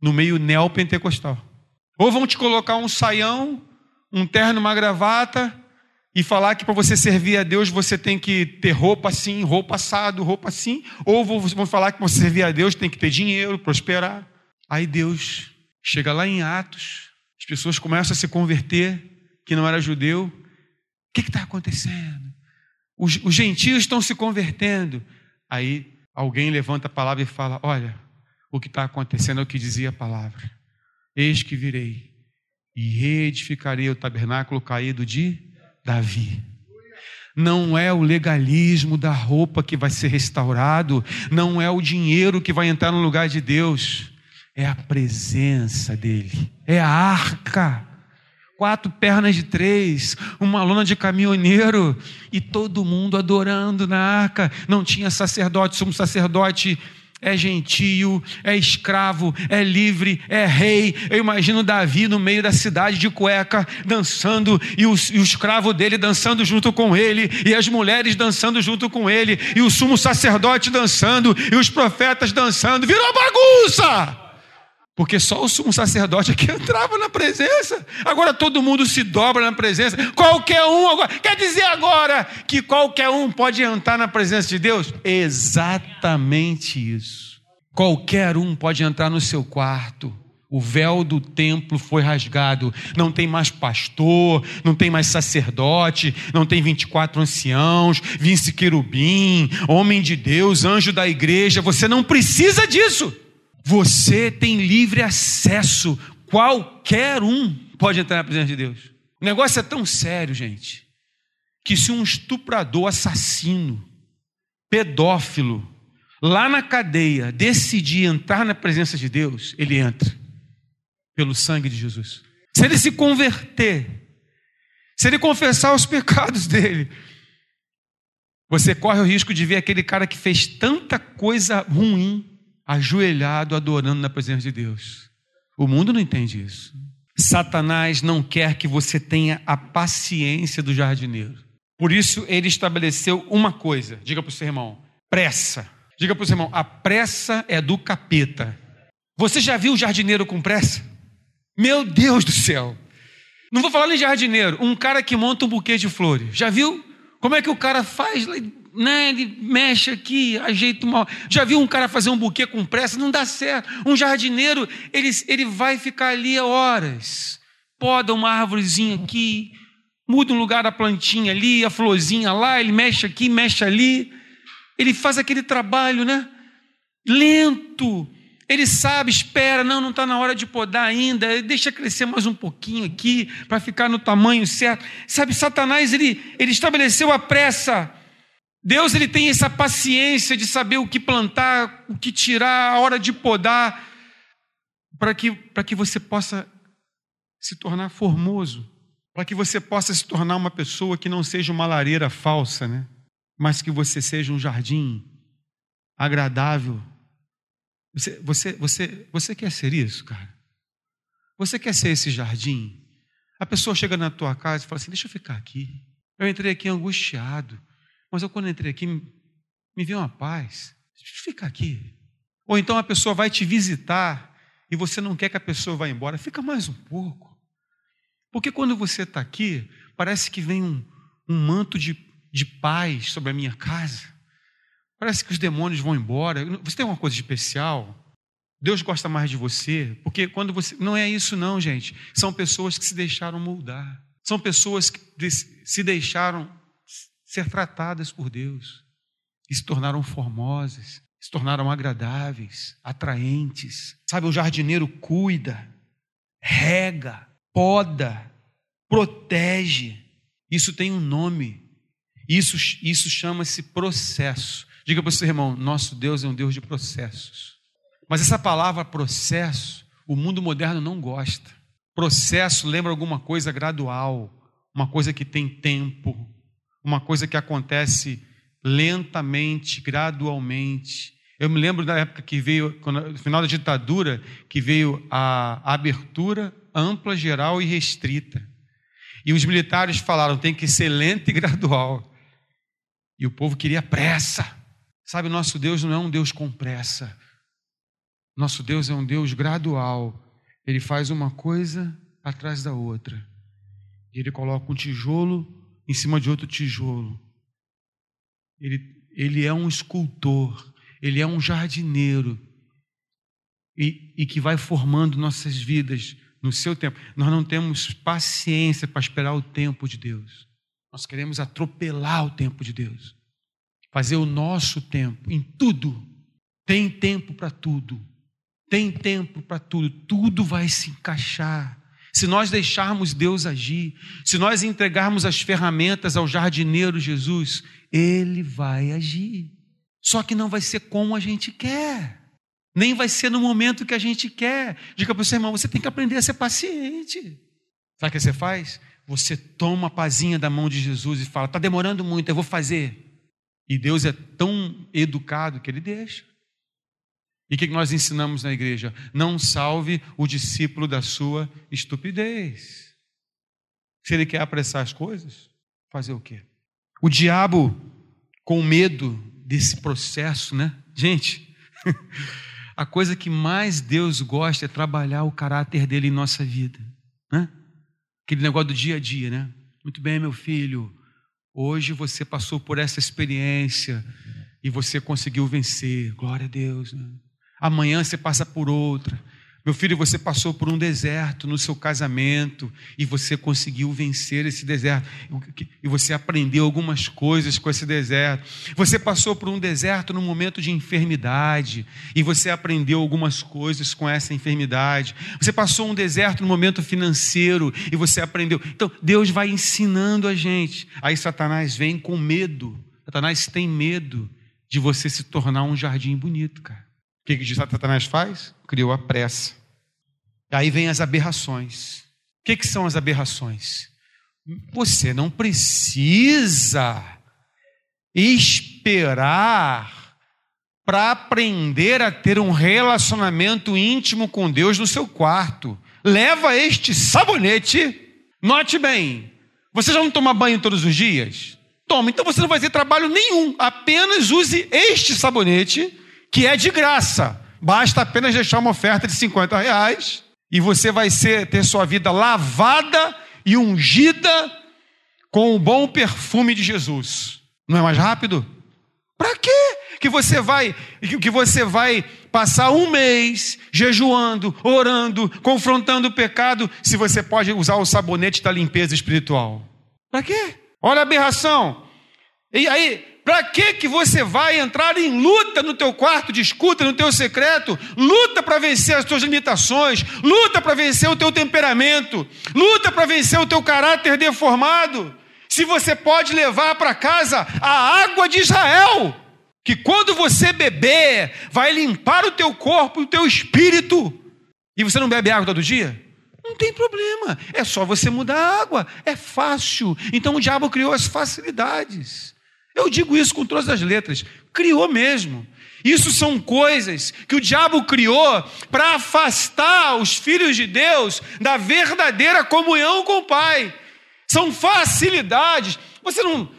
no meio neopentecostal. Ou vão te colocar um saião, um terno, uma gravata e falar que para você servir a Deus você tem que ter roupa assim, roupa assado, roupa assim, ou vão falar que para você servir a Deus tem que ter dinheiro, prosperar. Aí Deus chega lá em Atos, as pessoas começam a se converter, que não era judeu. O que está acontecendo? Os, os gentios estão se convertendo. Aí alguém levanta a palavra e fala: Olha, o que está acontecendo é o que dizia a palavra. Eis que virei e reedificarei o tabernáculo caído de Davi. Não é o legalismo da roupa que vai ser restaurado, não é o dinheiro que vai entrar no lugar de Deus, é a presença dEle, é a arca quatro pernas de três, uma lona de caminhoneiro e todo mundo adorando na arca. Não tinha sacerdote, somos sacerdote é gentio, é escravo, é livre, é rei. Eu imagino Davi no meio da cidade de cueca, dançando, e o, e o, escravo dele dançando junto com ele, e as mulheres dançando junto com ele, e o sumo sacerdote dançando, e os profetas dançando. Virou bagunça! Porque só o sumo sacerdote aqui *laughs* entrava na presença. Agora todo mundo se dobra na presença. Qualquer um agora. Quer dizer agora que qualquer um pode entrar na presença de Deus? Exatamente isso. Qualquer um pode entrar no seu quarto. O véu do templo foi rasgado. Não tem mais pastor, não tem mais sacerdote, não tem 24 anciãos, vice querubim, homem de Deus, anjo da igreja. Você não precisa disso. Você tem livre acesso. Qualquer um pode entrar na presença de Deus. O negócio é tão sério, gente, que se um estuprador, assassino, pedófilo, lá na cadeia, decidir entrar na presença de Deus, ele entra. Pelo sangue de Jesus. Se ele se converter, se ele confessar os pecados dele, Você corre o risco de ver aquele cara que fez tanta coisa ruim ajoelhado adorando na presença de Deus. O mundo não entende isso. Satanás não quer que você tenha a paciência do jardineiro. Por isso ele estabeleceu uma coisa. Diga para o seu irmão: pressa. Diga para o seu irmão: a pressa é do capeta. Você já viu o jardineiro com pressa? Meu Deus do céu! Não vou falar em jardineiro, um cara que monta um buquê de flores. Já viu? Como é que o cara faz? Né? Ele mexe aqui, ajeita uma. Já viu um cara fazer um buquê com pressa? Não dá certo. Um jardineiro, ele, ele vai ficar ali horas. Poda uma árvorezinha aqui, muda um lugar da plantinha ali, a florzinha lá, ele mexe aqui, mexe ali. Ele faz aquele trabalho, né? Lento. Ele sabe, espera, não, não está na hora de podar ainda, deixa crescer mais um pouquinho aqui, para ficar no tamanho certo. Sabe, Satanás, ele, ele estabeleceu a pressa. Deus, ele tem essa paciência de saber o que plantar, o que tirar, a hora de podar, para que, que você possa se tornar formoso, para que você possa se tornar uma pessoa que não seja uma lareira falsa, né? mas que você seja um jardim agradável você, você, você, você quer ser isso, cara? Você quer ser esse jardim? A pessoa chega na tua casa e fala assim: Deixa eu ficar aqui. Eu entrei aqui angustiado, mas eu, quando entrei aqui, me, veio uma paz. Deixa eu ficar aqui. Ou então a pessoa vai te visitar e você não quer que a pessoa vá embora. Fica mais um pouco. Porque quando você está aqui, parece que vem um, um manto de, de paz sobre a minha casa. Parece que os demônios vão embora. Você tem uma coisa especial? Deus gosta mais de você, porque quando você. Não é isso, não, gente. São pessoas que se deixaram moldar. São pessoas que se deixaram ser tratadas por Deus. E se tornaram formosas, se tornaram agradáveis, atraentes. Sabe, o jardineiro cuida, rega, poda, protege. Isso tem um nome. Isso, isso chama-se processo. Diga para o seu irmão: nosso Deus é um Deus de processos. Mas essa palavra processo, o mundo moderno não gosta. Processo lembra alguma coisa gradual, uma coisa que tem tempo, uma coisa que acontece lentamente, gradualmente. Eu me lembro da época que veio, no final da ditadura, que veio a abertura ampla, geral e restrita. E os militares falaram: tem que ser lento e gradual. E o povo queria pressa. Sabe, nosso Deus não é um Deus com pressa. Nosso Deus é um Deus gradual. Ele faz uma coisa atrás da outra. Ele coloca um tijolo em cima de outro tijolo. Ele, ele é um escultor, ele é um jardineiro. E, e que vai formando nossas vidas no seu tempo. Nós não temos paciência para esperar o tempo de Deus. Nós queremos atropelar o tempo de Deus fazer o nosso tempo em tudo. Tem tempo para tudo. Tem tempo para tudo. Tudo vai se encaixar. Se nós deixarmos Deus agir, se nós entregarmos as ferramentas ao jardineiro Jesus, ele vai agir. Só que não vai ser como a gente quer, nem vai ser no momento que a gente quer. Diga para o seu irmão: você tem que aprender a ser paciente. Sabe o que você faz? Você toma a pazinha da mão de Jesus e fala: está demorando muito, eu vou fazer. E Deus é tão educado que ele deixa. E o que nós ensinamos na igreja? Não salve o discípulo da sua estupidez. Se ele quer apressar as coisas, fazer o quê? O diabo, com medo desse processo, né? Gente, *laughs* a coisa que mais Deus gosta é trabalhar o caráter dele em nossa vida, né? Aquele negócio do dia a dia, né? Muito bem, meu filho, Hoje você passou por essa experiência e você conseguiu vencer. Glória a Deus. Né? Amanhã você passa por outra. Meu filho, você passou por um deserto no seu casamento e você conseguiu vencer esse deserto. E você aprendeu algumas coisas com esse deserto. Você passou por um deserto no momento de enfermidade e você aprendeu algumas coisas com essa enfermidade. Você passou um deserto no momento financeiro e você aprendeu. Então, Deus vai ensinando a gente. Aí Satanás vem com medo. Satanás tem medo de você se tornar um jardim bonito, cara. O que, que Satanás faz? Criou a pressa. Aí vem as aberrações. O que, que são as aberrações? Você não precisa esperar para aprender a ter um relacionamento íntimo com Deus no seu quarto. Leva este sabonete. Note bem, você já não toma banho todos os dias? Toma, então você não vai ter trabalho nenhum. Apenas use este sabonete, que é de graça. Basta apenas deixar uma oferta de 50 reais e você vai ser, ter sua vida lavada e ungida com o bom perfume de Jesus. Não é mais rápido? Para quê? Que você vai que você vai passar um mês jejuando, orando, confrontando o pecado, se você pode usar o sabonete da limpeza espiritual? Para quê? Olha a aberração. E aí, para que que você vai entrar em luta no teu quarto de escuta, no teu secreto? Luta para vencer as tuas limitações, luta para vencer o teu temperamento, luta para vencer o teu caráter deformado. Se você pode levar para casa a água de Israel, que quando você beber, vai limpar o teu corpo, o teu espírito. E você não bebe água todo dia? Não tem problema, é só você mudar a água, é fácil. Então o diabo criou as facilidades. Eu digo isso com todas as letras. Criou mesmo. Isso são coisas que o diabo criou para afastar os filhos de Deus da verdadeira comunhão com o Pai. São facilidades. Você não.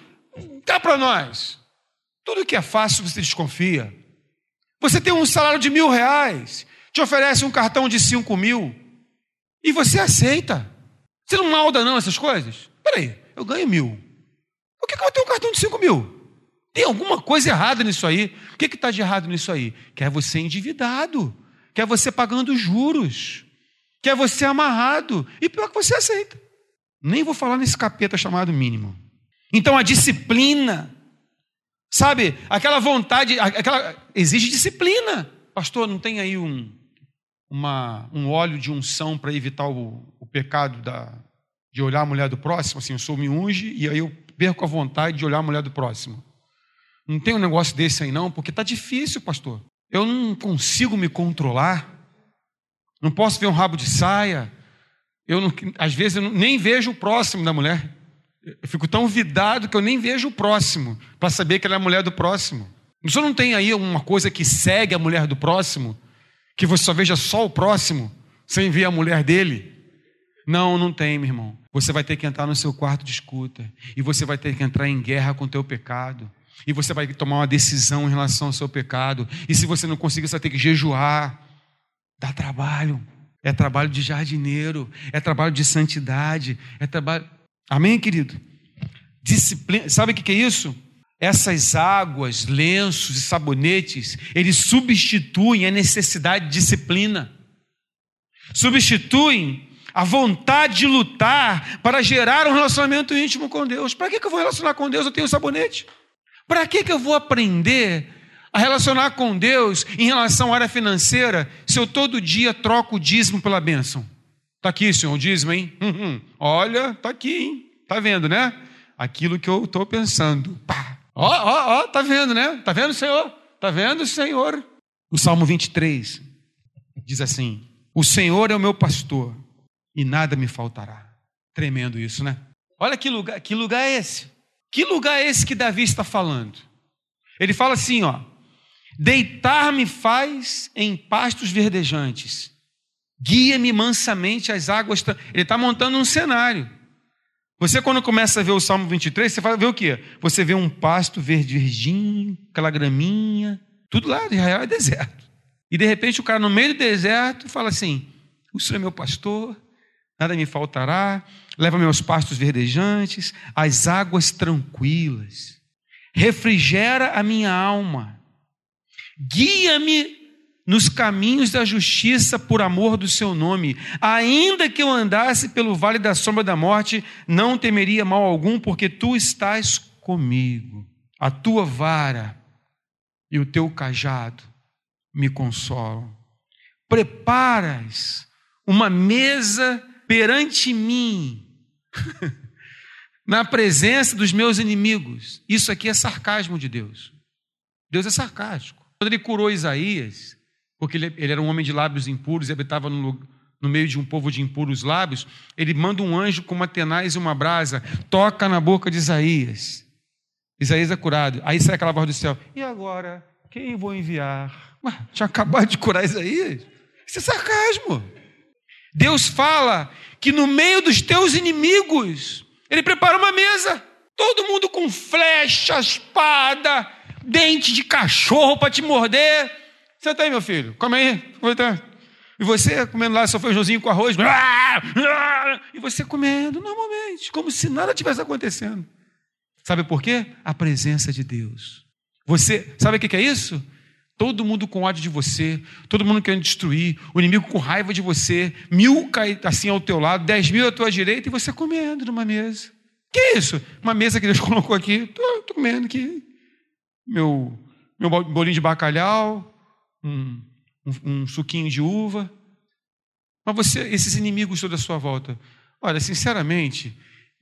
Cá para nós. Tudo que é fácil você desconfia. Você tem um salário de mil reais, te oferece um cartão de cinco mil e você aceita. Você não malda não essas coisas? Peraí, eu ganho mil. Por que, que eu vou um cartão de 5 mil? Tem alguma coisa errada nisso aí. O que está de errado nisso aí? Quer você endividado, quer você pagando juros, quer você amarrado, e pior que você aceita. Nem vou falar nesse capeta chamado mínimo. Então a disciplina, sabe, aquela vontade, aquela exige disciplina. Pastor, não tem aí um, uma, um óleo de unção para evitar o, o pecado da, de olhar a mulher do próximo? Assim, eu sou me unge e aí eu perco a vontade de olhar a mulher do próximo. Não tem um negócio desse aí não, porque está difícil, pastor. Eu não consigo me controlar. Não posso ver um rabo de saia. Eu não, às vezes eu nem vejo o próximo da mulher. Eu fico tão vidado que eu nem vejo o próximo para saber que ela é a mulher do próximo. Senhor não tem aí uma coisa que segue a mulher do próximo, que você só veja só o próximo, sem ver a mulher dele? Não, não tem, meu irmão. Você vai ter que entrar no seu quarto de escuta. E você vai ter que entrar em guerra com o teu pecado. E você vai tomar uma decisão em relação ao seu pecado. E se você não conseguir, você vai ter que jejuar. Dá trabalho. É trabalho de jardineiro. É trabalho de santidade. É trabalho. Amém, querido? Disciplina. Sabe o que é isso? Essas águas, lenços e sabonetes, eles substituem a necessidade de disciplina. Substituem a vontade de lutar para gerar um relacionamento íntimo com Deus. Para que, que eu vou relacionar com Deus? Eu tenho sabonete. Para que, que eu vou aprender a relacionar com Deus em relação à área financeira se eu todo dia troco o dízimo pela bênção? Está aqui, senhor, o dízimo, hein? Uhum. Olha, está aqui, hein? Está vendo, né? Aquilo que eu estou pensando. Ó, ó, ó, está vendo, né? Está vendo, Senhor? Está vendo, Senhor? O Salmo 23 diz assim: O Senhor é o meu pastor e nada me faltará. Tremendo isso, né? Olha que lugar, que lugar é esse? Que lugar é esse que Davi está falando? Ele fala assim, ó: Deitar-me faz em pastos verdejantes, guia-me mansamente às águas. Ele está montando um cenário. Você, quando começa a ver o Salmo 23, você vai ver o quê? Você vê um pasto verde, aquela graminha, tudo lá de Israel é deserto. E de repente o cara no meio do deserto fala assim: O Senhor é meu pastor, nada me faltará, leva-me aos pastos verdejantes, às águas tranquilas, refrigera a minha alma, guia-me nos caminhos da justiça por amor do seu nome. Ainda que eu andasse pelo vale da sombra da morte, não temeria mal algum, porque tu estás comigo. A tua vara e o teu cajado me consolam. Preparas uma mesa perante mim, *laughs* na presença dos meus inimigos. Isso aqui é sarcasmo de Deus. Deus é sarcástico. Quando ele curou Isaías, porque ele, ele era um homem de lábios impuros e habitava no, no meio de um povo de impuros lábios, ele manda um anjo com uma tenaz e uma brasa, toca na boca de Isaías. Isaías é curado. Aí sai aquela voz do céu: E agora? Quem vou enviar? Ué, tinha acabado de curar Isaías. Isso é sarcasmo. Deus fala que no meio dos teus inimigos, Ele prepara uma mesa. Todo mundo com flecha, espada, dente de cachorro para te morder. Senta aí, meu filho, come aí. E você comendo lá seu feijãozinho com arroz. E você comendo normalmente, como se nada tivesse acontecendo. Sabe por quê? A presença de Deus. Você, sabe o que é isso? Todo mundo com ódio de você, todo mundo querendo destruir, o inimigo com raiva de você, mil assim ao teu lado, dez mil à tua direita e você comendo numa mesa. Que é isso? Uma mesa que Deus *laughs* colocou aqui, estou comendo aqui. Meu, meu bolinho de bacalhau, um, um, um suquinho de uva. Mas você, esses inimigos toda a sua volta, olha, sinceramente,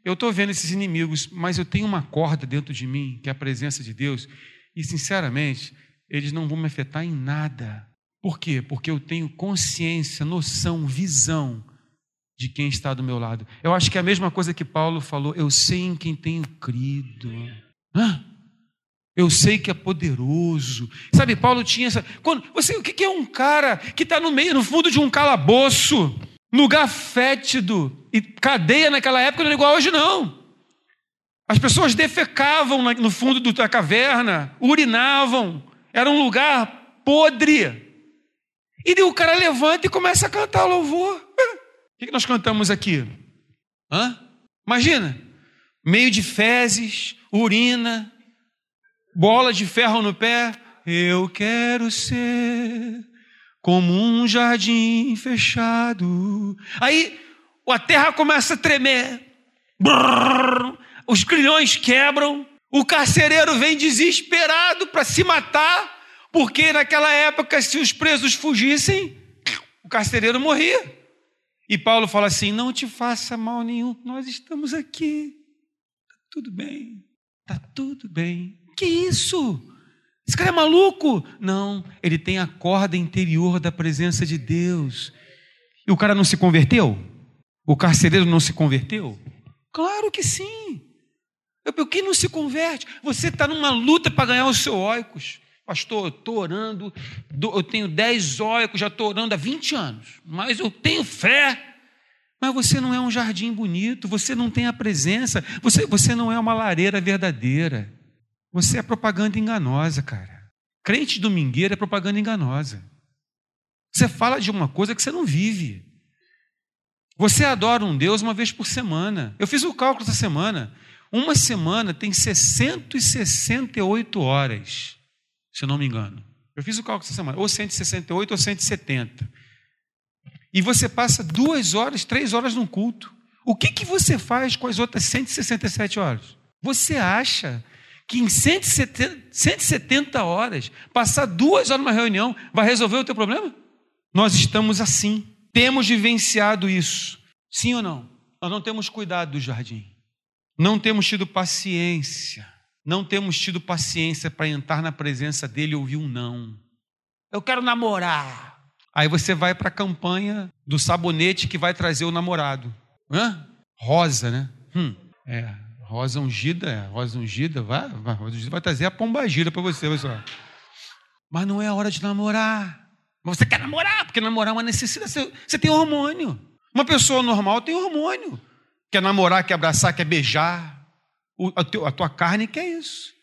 eu estou vendo esses inimigos, mas eu tenho uma corda dentro de mim, que é a presença de Deus, e sinceramente, eles não vão me afetar em nada. Por quê? Porque eu tenho consciência, noção, visão de quem está do meu lado. Eu acho que é a mesma coisa que Paulo falou, eu sei em quem tenho crido. Hã? Eu sei que é poderoso. Sabe, Paulo tinha essa. Quando, você, o que é um cara que está no meio, no fundo de um calabouço, lugar fétido, e cadeia naquela época não era igual hoje, não. As pessoas defecavam no fundo da caverna, urinavam, era um lugar podre. E daí o cara levanta e começa a cantar louvor. O que nós cantamos aqui? Hã? Imagina, meio de fezes, urina, bola de ferro no pé. Eu quero ser como um jardim fechado. Aí a terra começa a tremer. Brrr, os grilhões quebram. O carcereiro vem desesperado para se matar, porque naquela época, se os presos fugissem, o carcereiro morria. E Paulo fala assim: não te faça mal nenhum, nós estamos aqui. Tá tudo bem, tá tudo bem. Que isso? Esse cara é maluco? Não, ele tem a corda interior da presença de Deus. E o cara não se converteu? O carcereiro não se converteu? Claro que sim. O que não se converte? Você está numa luta para ganhar os seus oicos. Pastor, eu estou orando, eu tenho 10 oicos, já estou orando há 20 anos, mas eu tenho fé. Mas você não é um jardim bonito, você não tem a presença, você, você não é uma lareira verdadeira. Você é propaganda enganosa, cara. Crente domingueiro é propaganda enganosa. Você fala de uma coisa que você não vive. Você adora um Deus uma vez por semana. Eu fiz o cálculo essa semana. Uma semana tem 668 horas, se eu não me engano. Eu fiz o cálculo essa semana, ou 168 ou 170. E você passa duas horas, três horas num culto. O que, que você faz com as outras 167 horas? Você acha que em 170, 170 horas, passar duas horas numa reunião, vai resolver o teu problema? Nós estamos assim. Temos vivenciado isso. Sim ou não? Nós não temos cuidado do jardim. Não temos tido paciência. Não temos tido paciência para entrar na presença dele e ouvir um não. Eu quero namorar. Aí você vai para a campanha do sabonete que vai trazer o namorado. Hã? Rosa, né? Hum, é. Rosa ungida, é, rosa ungida, vai, vai, rosa ungida vai trazer a pomba gira para você, pessoal. Mas não é a hora de namorar. Mas você quer namorar, porque namorar é uma necessidade. Você, você tem hormônio. Uma pessoa normal tem hormônio. Quer namorar, quer abraçar, quer beijar. A, tua carne quer isso.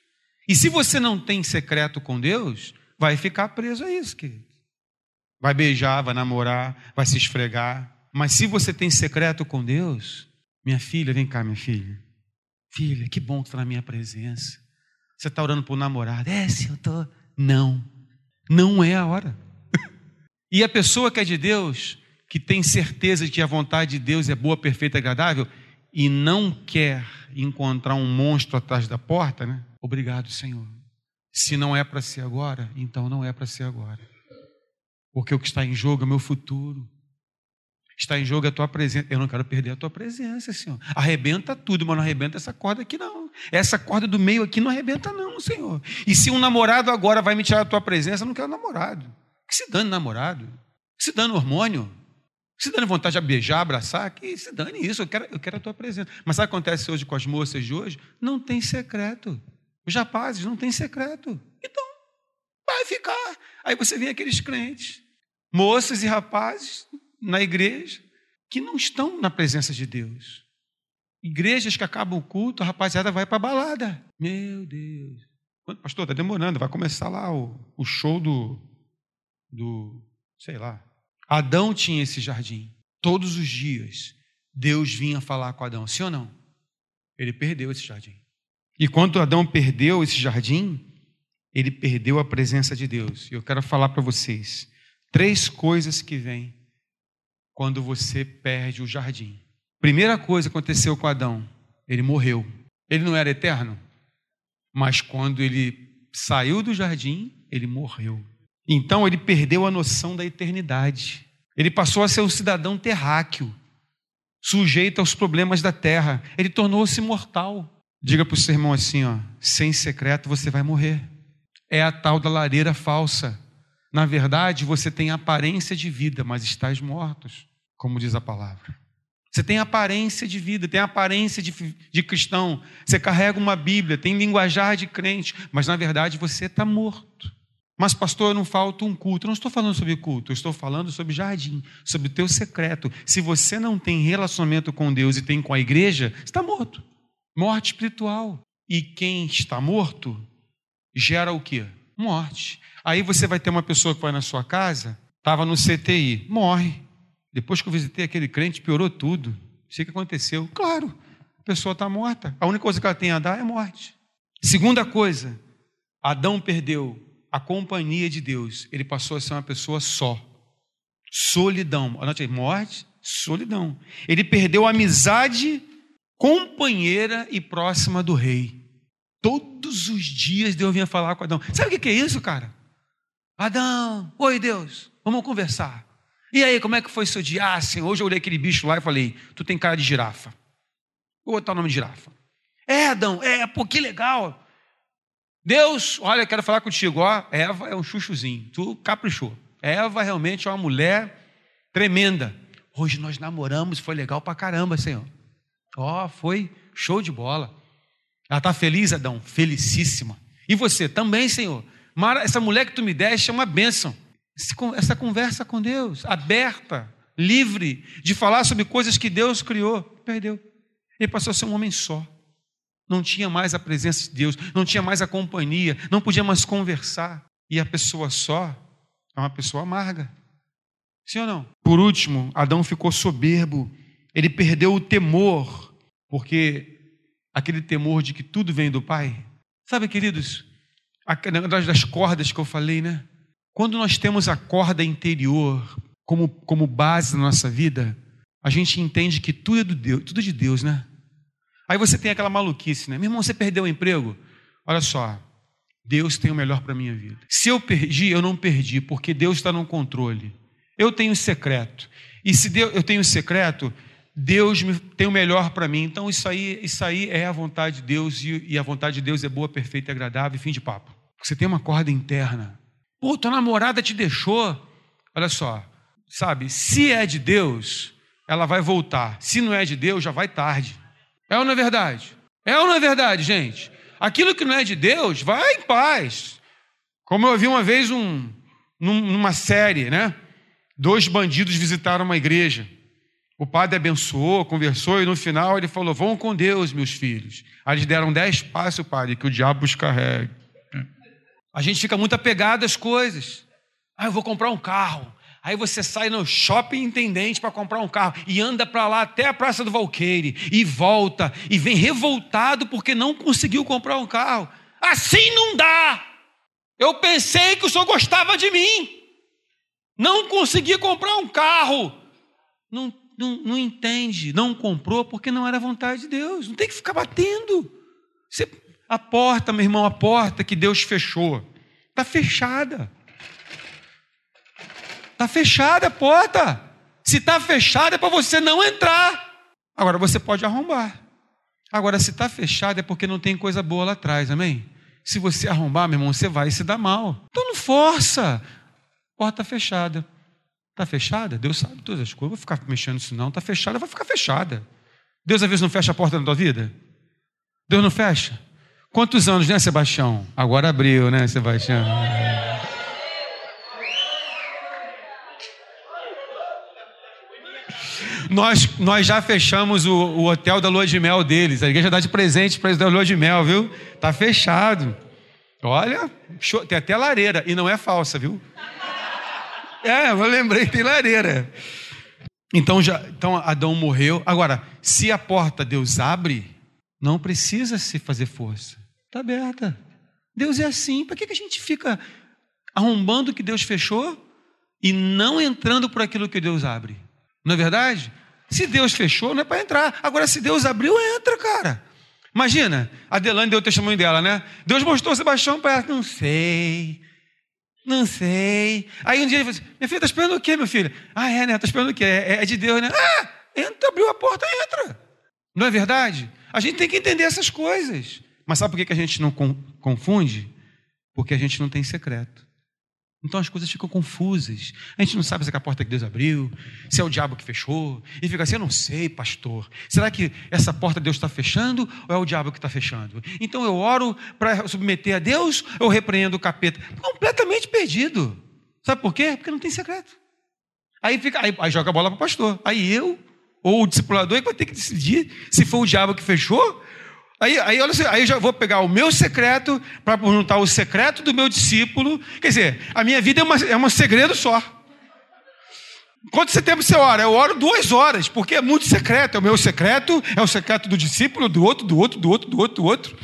E se você não tem secreto com Deus, vai ficar preso a isso, querido. Vai beijar, vai namorar, vai se esfregar. Mas se você tem secreto com Deus, minha filha, vem cá, minha filha. Filha, que bom que está na minha presença. Você está orando para o namorado. É, sim, eu estou. Não. Não é a hora. *laughs* e a pessoa que é de Deus, que tem certeza de que a vontade de Deus é boa, perfeita e agradável, e não quer encontrar um monstro atrás da porta, né? Obrigado, Senhor. Se não é para ser agora, então não é para ser agora. Porque o que está em jogo é o meu futuro. Está em jogo a tua presença. Eu não quero perder a tua presença, Senhor. Arrebenta tudo, mas não arrebenta essa corda aqui, não. Essa corda do meio aqui não arrebenta, não, Senhor. E se um namorado agora vai me tirar a tua presença, eu não quero namorado. Que se dane namorado. Que se dane hormônio. Se dane vontade de beijar, abraçar. Que se dane isso. Eu quero, eu quero a tua presença. Mas sabe o que acontece hoje com as moças de hoje? Não tem secreto. Os rapazes não têm secreto. Então, vai ficar. Aí você vê aqueles crentes, moças e rapazes na igreja, que não estão na presença de Deus. Igrejas que acabam o culto, a rapaziada vai para a balada. Meu Deus. Pastor, está demorando, vai começar lá o, o show do, do, sei lá. Adão tinha esse jardim. Todos os dias, Deus vinha falar com Adão, sim ou não? Ele perdeu esse jardim. E quando Adão perdeu esse jardim, ele perdeu a presença de Deus. E eu quero falar para vocês três coisas que vêm quando você perde o jardim. Primeira coisa que aconteceu com Adão, ele morreu. Ele não era eterno, mas quando ele saiu do jardim, ele morreu. Então ele perdeu a noção da eternidade. Ele passou a ser um cidadão terráqueo, sujeito aos problemas da terra. Ele tornou-se mortal. Diga para o seu irmão assim: ó, sem secreto você vai morrer. É a tal da lareira falsa. Na verdade, você tem aparência de vida, mas estás mortos, como diz a palavra. Você tem aparência de vida, tem aparência de, de cristão. Você carrega uma Bíblia, tem linguajar de crente, mas na verdade você está morto. Mas, pastor, não falta um culto. Eu não estou falando sobre culto, eu estou falando sobre jardim, sobre o teu secreto. Se você não tem relacionamento com Deus e tem com a igreja, está morto. Morte espiritual. E quem está morto gera o quê? Morte. Aí você vai ter uma pessoa que vai na sua casa, estava no CTI, morre. Depois que eu visitei aquele crente, piorou tudo. Sei o que aconteceu. Claro, a pessoa está morta. A única coisa que ela tem a dar é morte. Segunda coisa, Adão perdeu a companhia de Deus. Ele passou a ser uma pessoa só. Solidão. Anote aí, morte, solidão. Ele perdeu a amizade companheira e próxima do rei. Todos os dias Deus vinha falar com Adão. Sabe o que é isso, cara? Adão, oi Deus, vamos conversar. E aí, como é que foi seu dia? Ah, sim, hoje eu olhei aquele bicho lá e falei, tu tem cara de girafa. Vou botar o nome de girafa. É, Adão, é, pô, que legal. Deus, olha, quero falar contigo, ó, Eva é um chuchuzinho, tu caprichou. Eva realmente é uma mulher tremenda. Hoje nós namoramos, foi legal pra caramba, Senhor. Ó, foi show de bola. Ela está feliz, Adão? Felicíssima. E você também, Senhor. Mara, essa mulher que tu me deste é uma bênção essa conversa com Deus, aberta, livre, de falar sobre coisas que Deus criou, perdeu. Ele passou a ser um homem só. Não tinha mais a presença de Deus, não tinha mais a companhia, não podia mais conversar. E a pessoa só é uma pessoa amarga. Sim ou não? Por último, Adão ficou soberbo, ele perdeu o temor, porque aquele temor de que tudo vem do Pai. Sabe, queridos, das cordas que eu falei, né? Quando nós temos a corda interior como, como base na nossa vida, a gente entende que tudo é, do Deus, tudo é de Deus, né? Aí você tem aquela maluquice, né? Meu irmão, você perdeu o emprego? Olha só, Deus tem o melhor para a minha vida. Se eu perdi, eu não perdi, porque Deus está no controle. Eu tenho secreto. E se Deus, eu tenho secreto, Deus tem o melhor para mim. Então isso aí, isso aí é a vontade de Deus e, e a vontade de Deus é boa, perfeita e agradável, e fim de papo. Você tem uma corda interna Pô, tua namorada te deixou. Olha só, sabe, se é de Deus, ela vai voltar. Se não é de Deus, já vai tarde. É ou não é verdade? É ou não é verdade, gente? Aquilo que não é de Deus, vai em paz. Como eu vi uma vez um, numa série, né? Dois bandidos visitaram uma igreja. O padre abençoou, conversou e no final ele falou: Vão com Deus, meus filhos. Aí eles deram dez passos, padre, que o diabo os carregue. A gente fica muito apegado às coisas. Ah, eu vou comprar um carro. Aí você sai no shopping intendente para comprar um carro e anda para lá até a Praça do Valqueire e volta e vem revoltado porque não conseguiu comprar um carro. Assim não dá. Eu pensei que o senhor gostava de mim. Não consegui comprar um carro. Não, não, não entende, não comprou porque não era vontade de Deus. Não tem que ficar batendo. Você a porta, meu irmão, a porta que Deus fechou, está fechada. Está fechada a porta. Se está fechada é para você não entrar. Agora você pode arrombar. Agora, se está fechada é porque não tem coisa boa lá atrás, amém? Se você arrombar, meu irmão, você vai se dar mal. Então não força. Porta fechada. Está fechada? Deus sabe todas as coisas. Vou ficar mexendo nisso, não. Está fechada, vai ficar fechada. Deus às vezes não fecha a porta na tua vida? Deus não fecha? Quantos anos, né, Sebastião? Agora abriu, né, Sebastião? Nós, nós já fechamos o, o, hotel da lua de mel deles. A igreja dá de presente para eles da lua de mel, viu? Tá fechado. Olha, tem até lareira. E não é falsa, viu? É, eu lembrei, tem lareira. Então, já, então Adão morreu. Agora, se a porta Deus abre, não precisa se fazer força. Está aberta. Deus é assim. Para que, que a gente fica arrombando o que Deus fechou e não entrando por aquilo que Deus abre? Não é verdade? Se Deus fechou, não é para entrar. Agora, se Deus abriu, entra, cara. Imagina, a Delane deu o testemunho dela, né? Deus mostrou o Sebastião para ela. Não sei. Não sei. Aí um dia ele falou assim: Minha filha, está esperando o quê, meu filho? Ah, é, né? Está esperando o quê? É, é, de Deus, né? Ah, entra, abriu a porta, entra. Não é verdade? A gente tem que entender essas coisas. Mas sabe por que a gente não confunde? Porque a gente não tem secreto. Então as coisas ficam confusas. A gente não sabe se é a porta que Deus abriu, se é o diabo que fechou. E fica assim: eu não sei, pastor. Será que essa porta Deus está fechando ou é o diabo que está fechando? Então eu oro para submeter a Deus ou repreendo o capeta? Completamente perdido. Sabe por quê? Porque não tem secreto. Aí, fica, aí, aí joga a bola para o pastor. Aí eu, ou o discipulador, vai ter que decidir se foi o diabo que fechou Aí, aí, olha, aí eu já vou pegar o meu secreto para perguntar o secreto do meu discípulo. Quer dizer, a minha vida é, uma, é um segredo só. Quanto tempo você ora? Eu oro duas horas, porque é muito secreto. É o meu secreto, é o secreto do discípulo, do outro, do outro, do outro, do outro, do outro.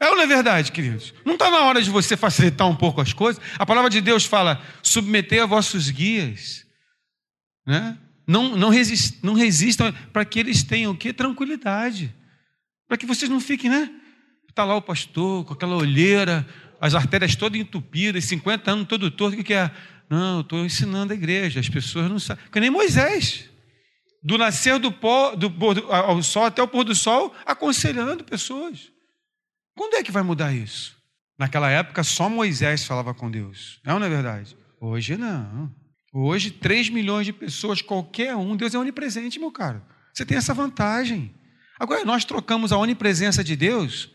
É ou não é verdade, queridos? Não está na hora de você facilitar um pouco as coisas? A palavra de Deus fala: submeter a vossos guias. Né? Não, não, resist, não resistam para que eles tenham o quê? Tranquilidade. Para que vocês não fiquem, né? Está lá o pastor com aquela olheira, as artérias todas entupidas, 50 anos todo torto, o que, que é? Não, eu estou ensinando a igreja, as pessoas não sabem. Porque nem Moisés, do nascer do, pó, do, ao sol até o pôr do sol, aconselhando pessoas. Quando é que vai mudar isso? Naquela época, só Moisés falava com Deus. Não, não é verdade? Hoje não. Hoje, 3 milhões de pessoas, qualquer um, Deus é onipresente, meu caro. Você tem essa vantagem. Agora, nós trocamos a onipresença de Deus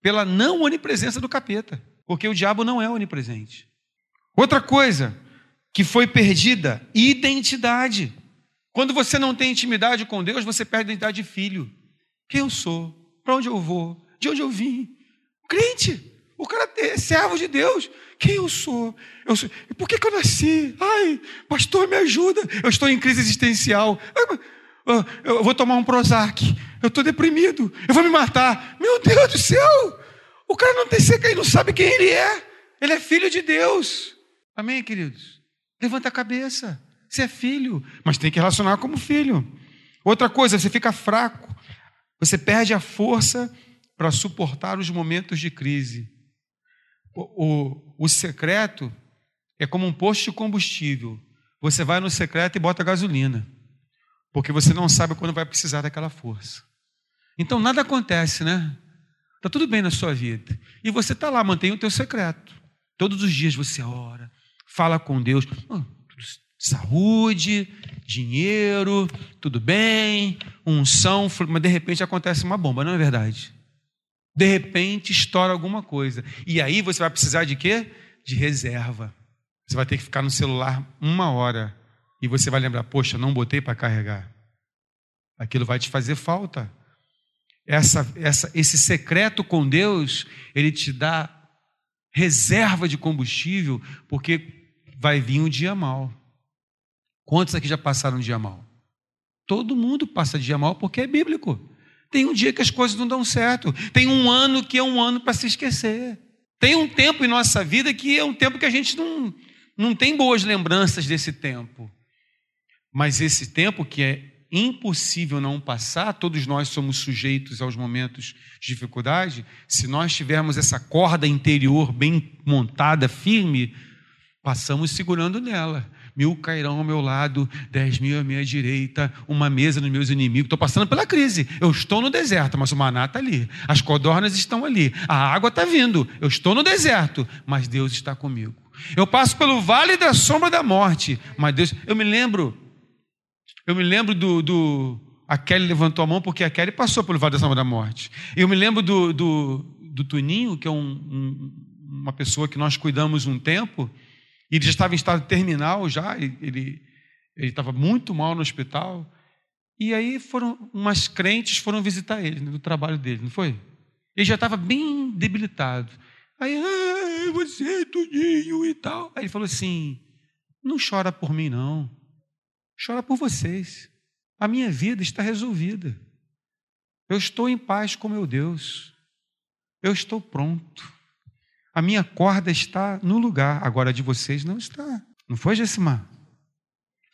pela não onipresença do capeta, porque o diabo não é onipresente. Outra coisa que foi perdida, identidade. Quando você não tem intimidade com Deus, você perde a identidade de filho. Quem eu sou? Para onde eu vou? De onde eu vim? Crente. O cara é servo de Deus. Quem eu sou? Eu sou... Por que, que eu nasci? Ai, pastor, me ajuda. Eu estou em crise existencial. Eu vou tomar um Prozac eu estou deprimido, eu vou me matar. Meu Deus do céu! O cara não tem seca e não sabe quem ele é. Ele é filho de Deus. Amém, queridos? Levanta a cabeça. Você é filho, mas tem que relacionar como filho. Outra coisa, você fica fraco. Você perde a força para suportar os momentos de crise. O, o, o secreto é como um posto de combustível. Você vai no secreto e bota gasolina, porque você não sabe quando vai precisar daquela força. Então nada acontece, né? Está tudo bem na sua vida. E você está lá, mantém o teu secreto. Todos os dias você ora, fala com Deus. Oh, saúde, dinheiro, tudo bem, unção, mas de repente acontece uma bomba, não é verdade? De repente estoura alguma coisa. E aí você vai precisar de quê? De reserva. Você vai ter que ficar no celular uma hora. E você vai lembrar, poxa, não botei para carregar. Aquilo vai te fazer falta essa, essa, esse secreto com Deus, ele te dá reserva de combustível, porque vai vir um dia mal. Quantos aqui já passaram um dia mal? Todo mundo passa dia mal porque é bíblico. Tem um dia que as coisas não dão certo. Tem um ano que é um ano para se esquecer. Tem um tempo em nossa vida que é um tempo que a gente não, não tem boas lembranças desse tempo. Mas esse tempo que é impossível não passar, todos nós somos sujeitos aos momentos de dificuldade. Se nós tivermos essa corda interior bem montada, firme, passamos segurando nela. Mil cairão ao meu lado, dez mil à minha direita, uma mesa nos meus inimigos. Estou passando pela crise. Eu estou no deserto, mas o maná está ali. As codornas estão ali. A água está vindo. Eu estou no deserto, mas Deus está comigo. Eu passo pelo vale da sombra da morte, mas Deus. Eu me lembro eu me lembro do, do. A Kelly levantou a mão porque a Kelly passou pelo Vale da Sombra da Morte. Eu me lembro do, do, do Tuninho, que é um, um, uma pessoa que nós cuidamos um tempo, e ele já estava em estado terminal já, ele ele estava muito mal no hospital. E aí foram umas crentes foram visitar ele no trabalho dele, não foi? Ele já estava bem debilitado. Aí, ah, você, Tuninho e tal. Aí ele falou assim: não chora por mim, não. Chora por vocês. A minha vida está resolvida. Eu estou em paz com meu Deus. Eu estou pronto. A minha corda está no lugar, agora a de vocês não está. Não foi, Gessimar?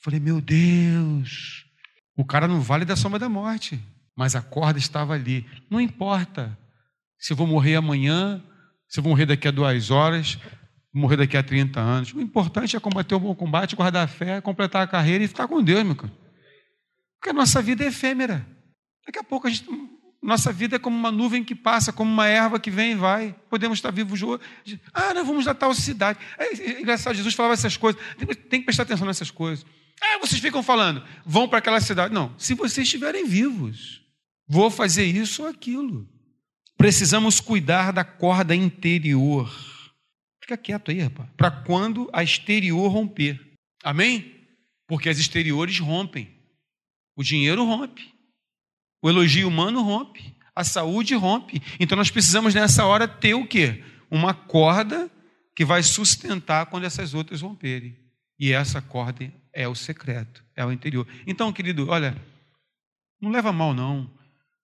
Falei, meu Deus, o cara no vale da sombra da morte, mas a corda estava ali. Não importa se eu vou morrer amanhã, se eu vou morrer daqui a duas horas, morrer daqui a 30 anos. O importante é combater o bom combate, guardar a fé, completar a carreira e ficar com Deus, meu cara. Porque a nossa vida é efêmera. Daqui a pouco a gente, nossa vida é como uma nuvem que passa, como uma erva que vem e vai. Podemos estar vivos hoje. Ah, nós vamos a tal cidade. É, é engraçado, Jesus falava essas coisas. Tem que prestar atenção nessas coisas. Ah, vocês ficam falando, vão para aquela cidade. Não, se vocês estiverem vivos, vou fazer isso ou aquilo. Precisamos cuidar da corda interior. Fica quieto aí, rapaz. Para quando a exterior romper. Amém? Porque as exteriores rompem. O dinheiro rompe. O elogio humano rompe. A saúde rompe. Então nós precisamos nessa hora ter o quê? Uma corda que vai sustentar quando essas outras romperem. E essa corda é o secreto, é o interior. Então, querido, olha, não leva mal não.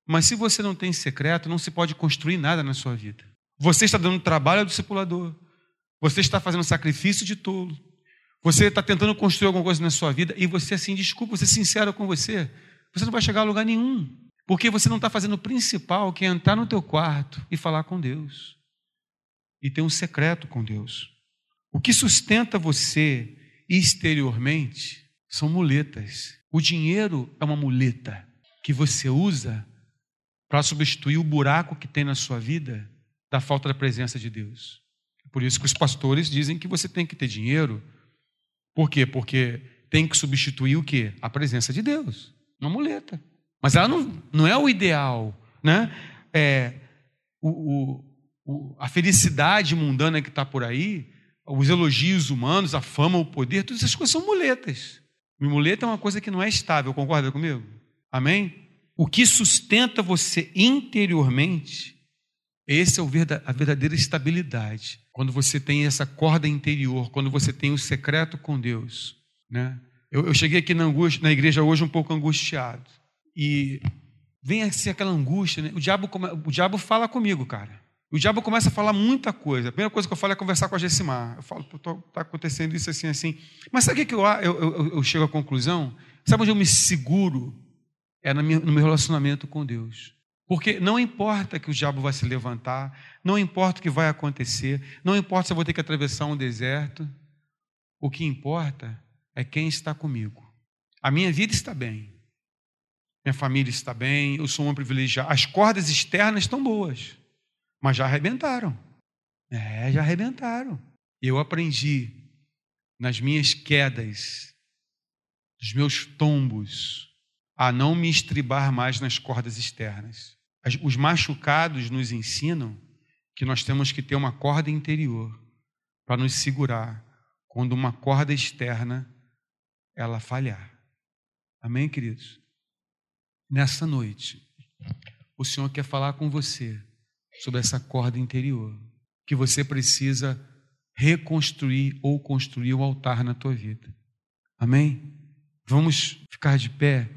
Mas se você não tem secreto, não se pode construir nada na sua vida. Você está dando trabalho ao discipulador. Você está fazendo sacrifício de tolo. Você está tentando construir alguma coisa na sua vida e você, assim, desculpa, você sincero com você, você não vai chegar a lugar nenhum. Porque você não está fazendo o principal, que é entrar no teu quarto e falar com Deus. E ter um secreto com Deus. O que sustenta você exteriormente são muletas. O dinheiro é uma muleta que você usa para substituir o buraco que tem na sua vida da falta da presença de Deus. Por isso que os pastores dizem que você tem que ter dinheiro. Por quê? Porque tem que substituir o quê? A presença de Deus. Uma muleta. Mas ela não, não é o ideal. Né? É, o, o, a felicidade mundana que está por aí, os elogios humanos, a fama, o poder, todas essas coisas são muletas. E muleta é uma coisa que não é estável, concorda comigo? Amém? O que sustenta você interiormente esse é a verdadeira estabilidade. Quando você tem essa corda interior, quando você tem o secreto com Deus. Né? Eu, eu cheguei aqui na, angústia, na igreja hoje um pouco angustiado. E vem assim aquela angústia. Né? O, diabo, o diabo fala comigo, cara. O diabo começa a falar muita coisa. A primeira coisa que eu falo é conversar com a Gessimar. Eu falo, está acontecendo isso assim, assim. Mas sabe o que eu, eu, eu, eu chego à conclusão? Sabe onde eu me seguro? É no meu relacionamento com Deus. Porque não importa que o diabo vai se levantar, não importa o que vai acontecer, não importa se eu vou ter que atravessar um deserto, o que importa é quem está comigo. A minha vida está bem, minha família está bem, eu sou um privilegiado. As cordas externas estão boas, mas já arrebentaram. É, já arrebentaram. Eu aprendi nas minhas quedas, nos meus tombos, a não me estribar mais nas cordas externas. Os machucados nos ensinam que nós temos que ter uma corda interior para nos segurar quando uma corda externa ela falhar. Amém, queridos? Nessa noite, o Senhor quer falar com você sobre essa corda interior que você precisa reconstruir ou construir o altar na tua vida. Amém? Vamos ficar de pé.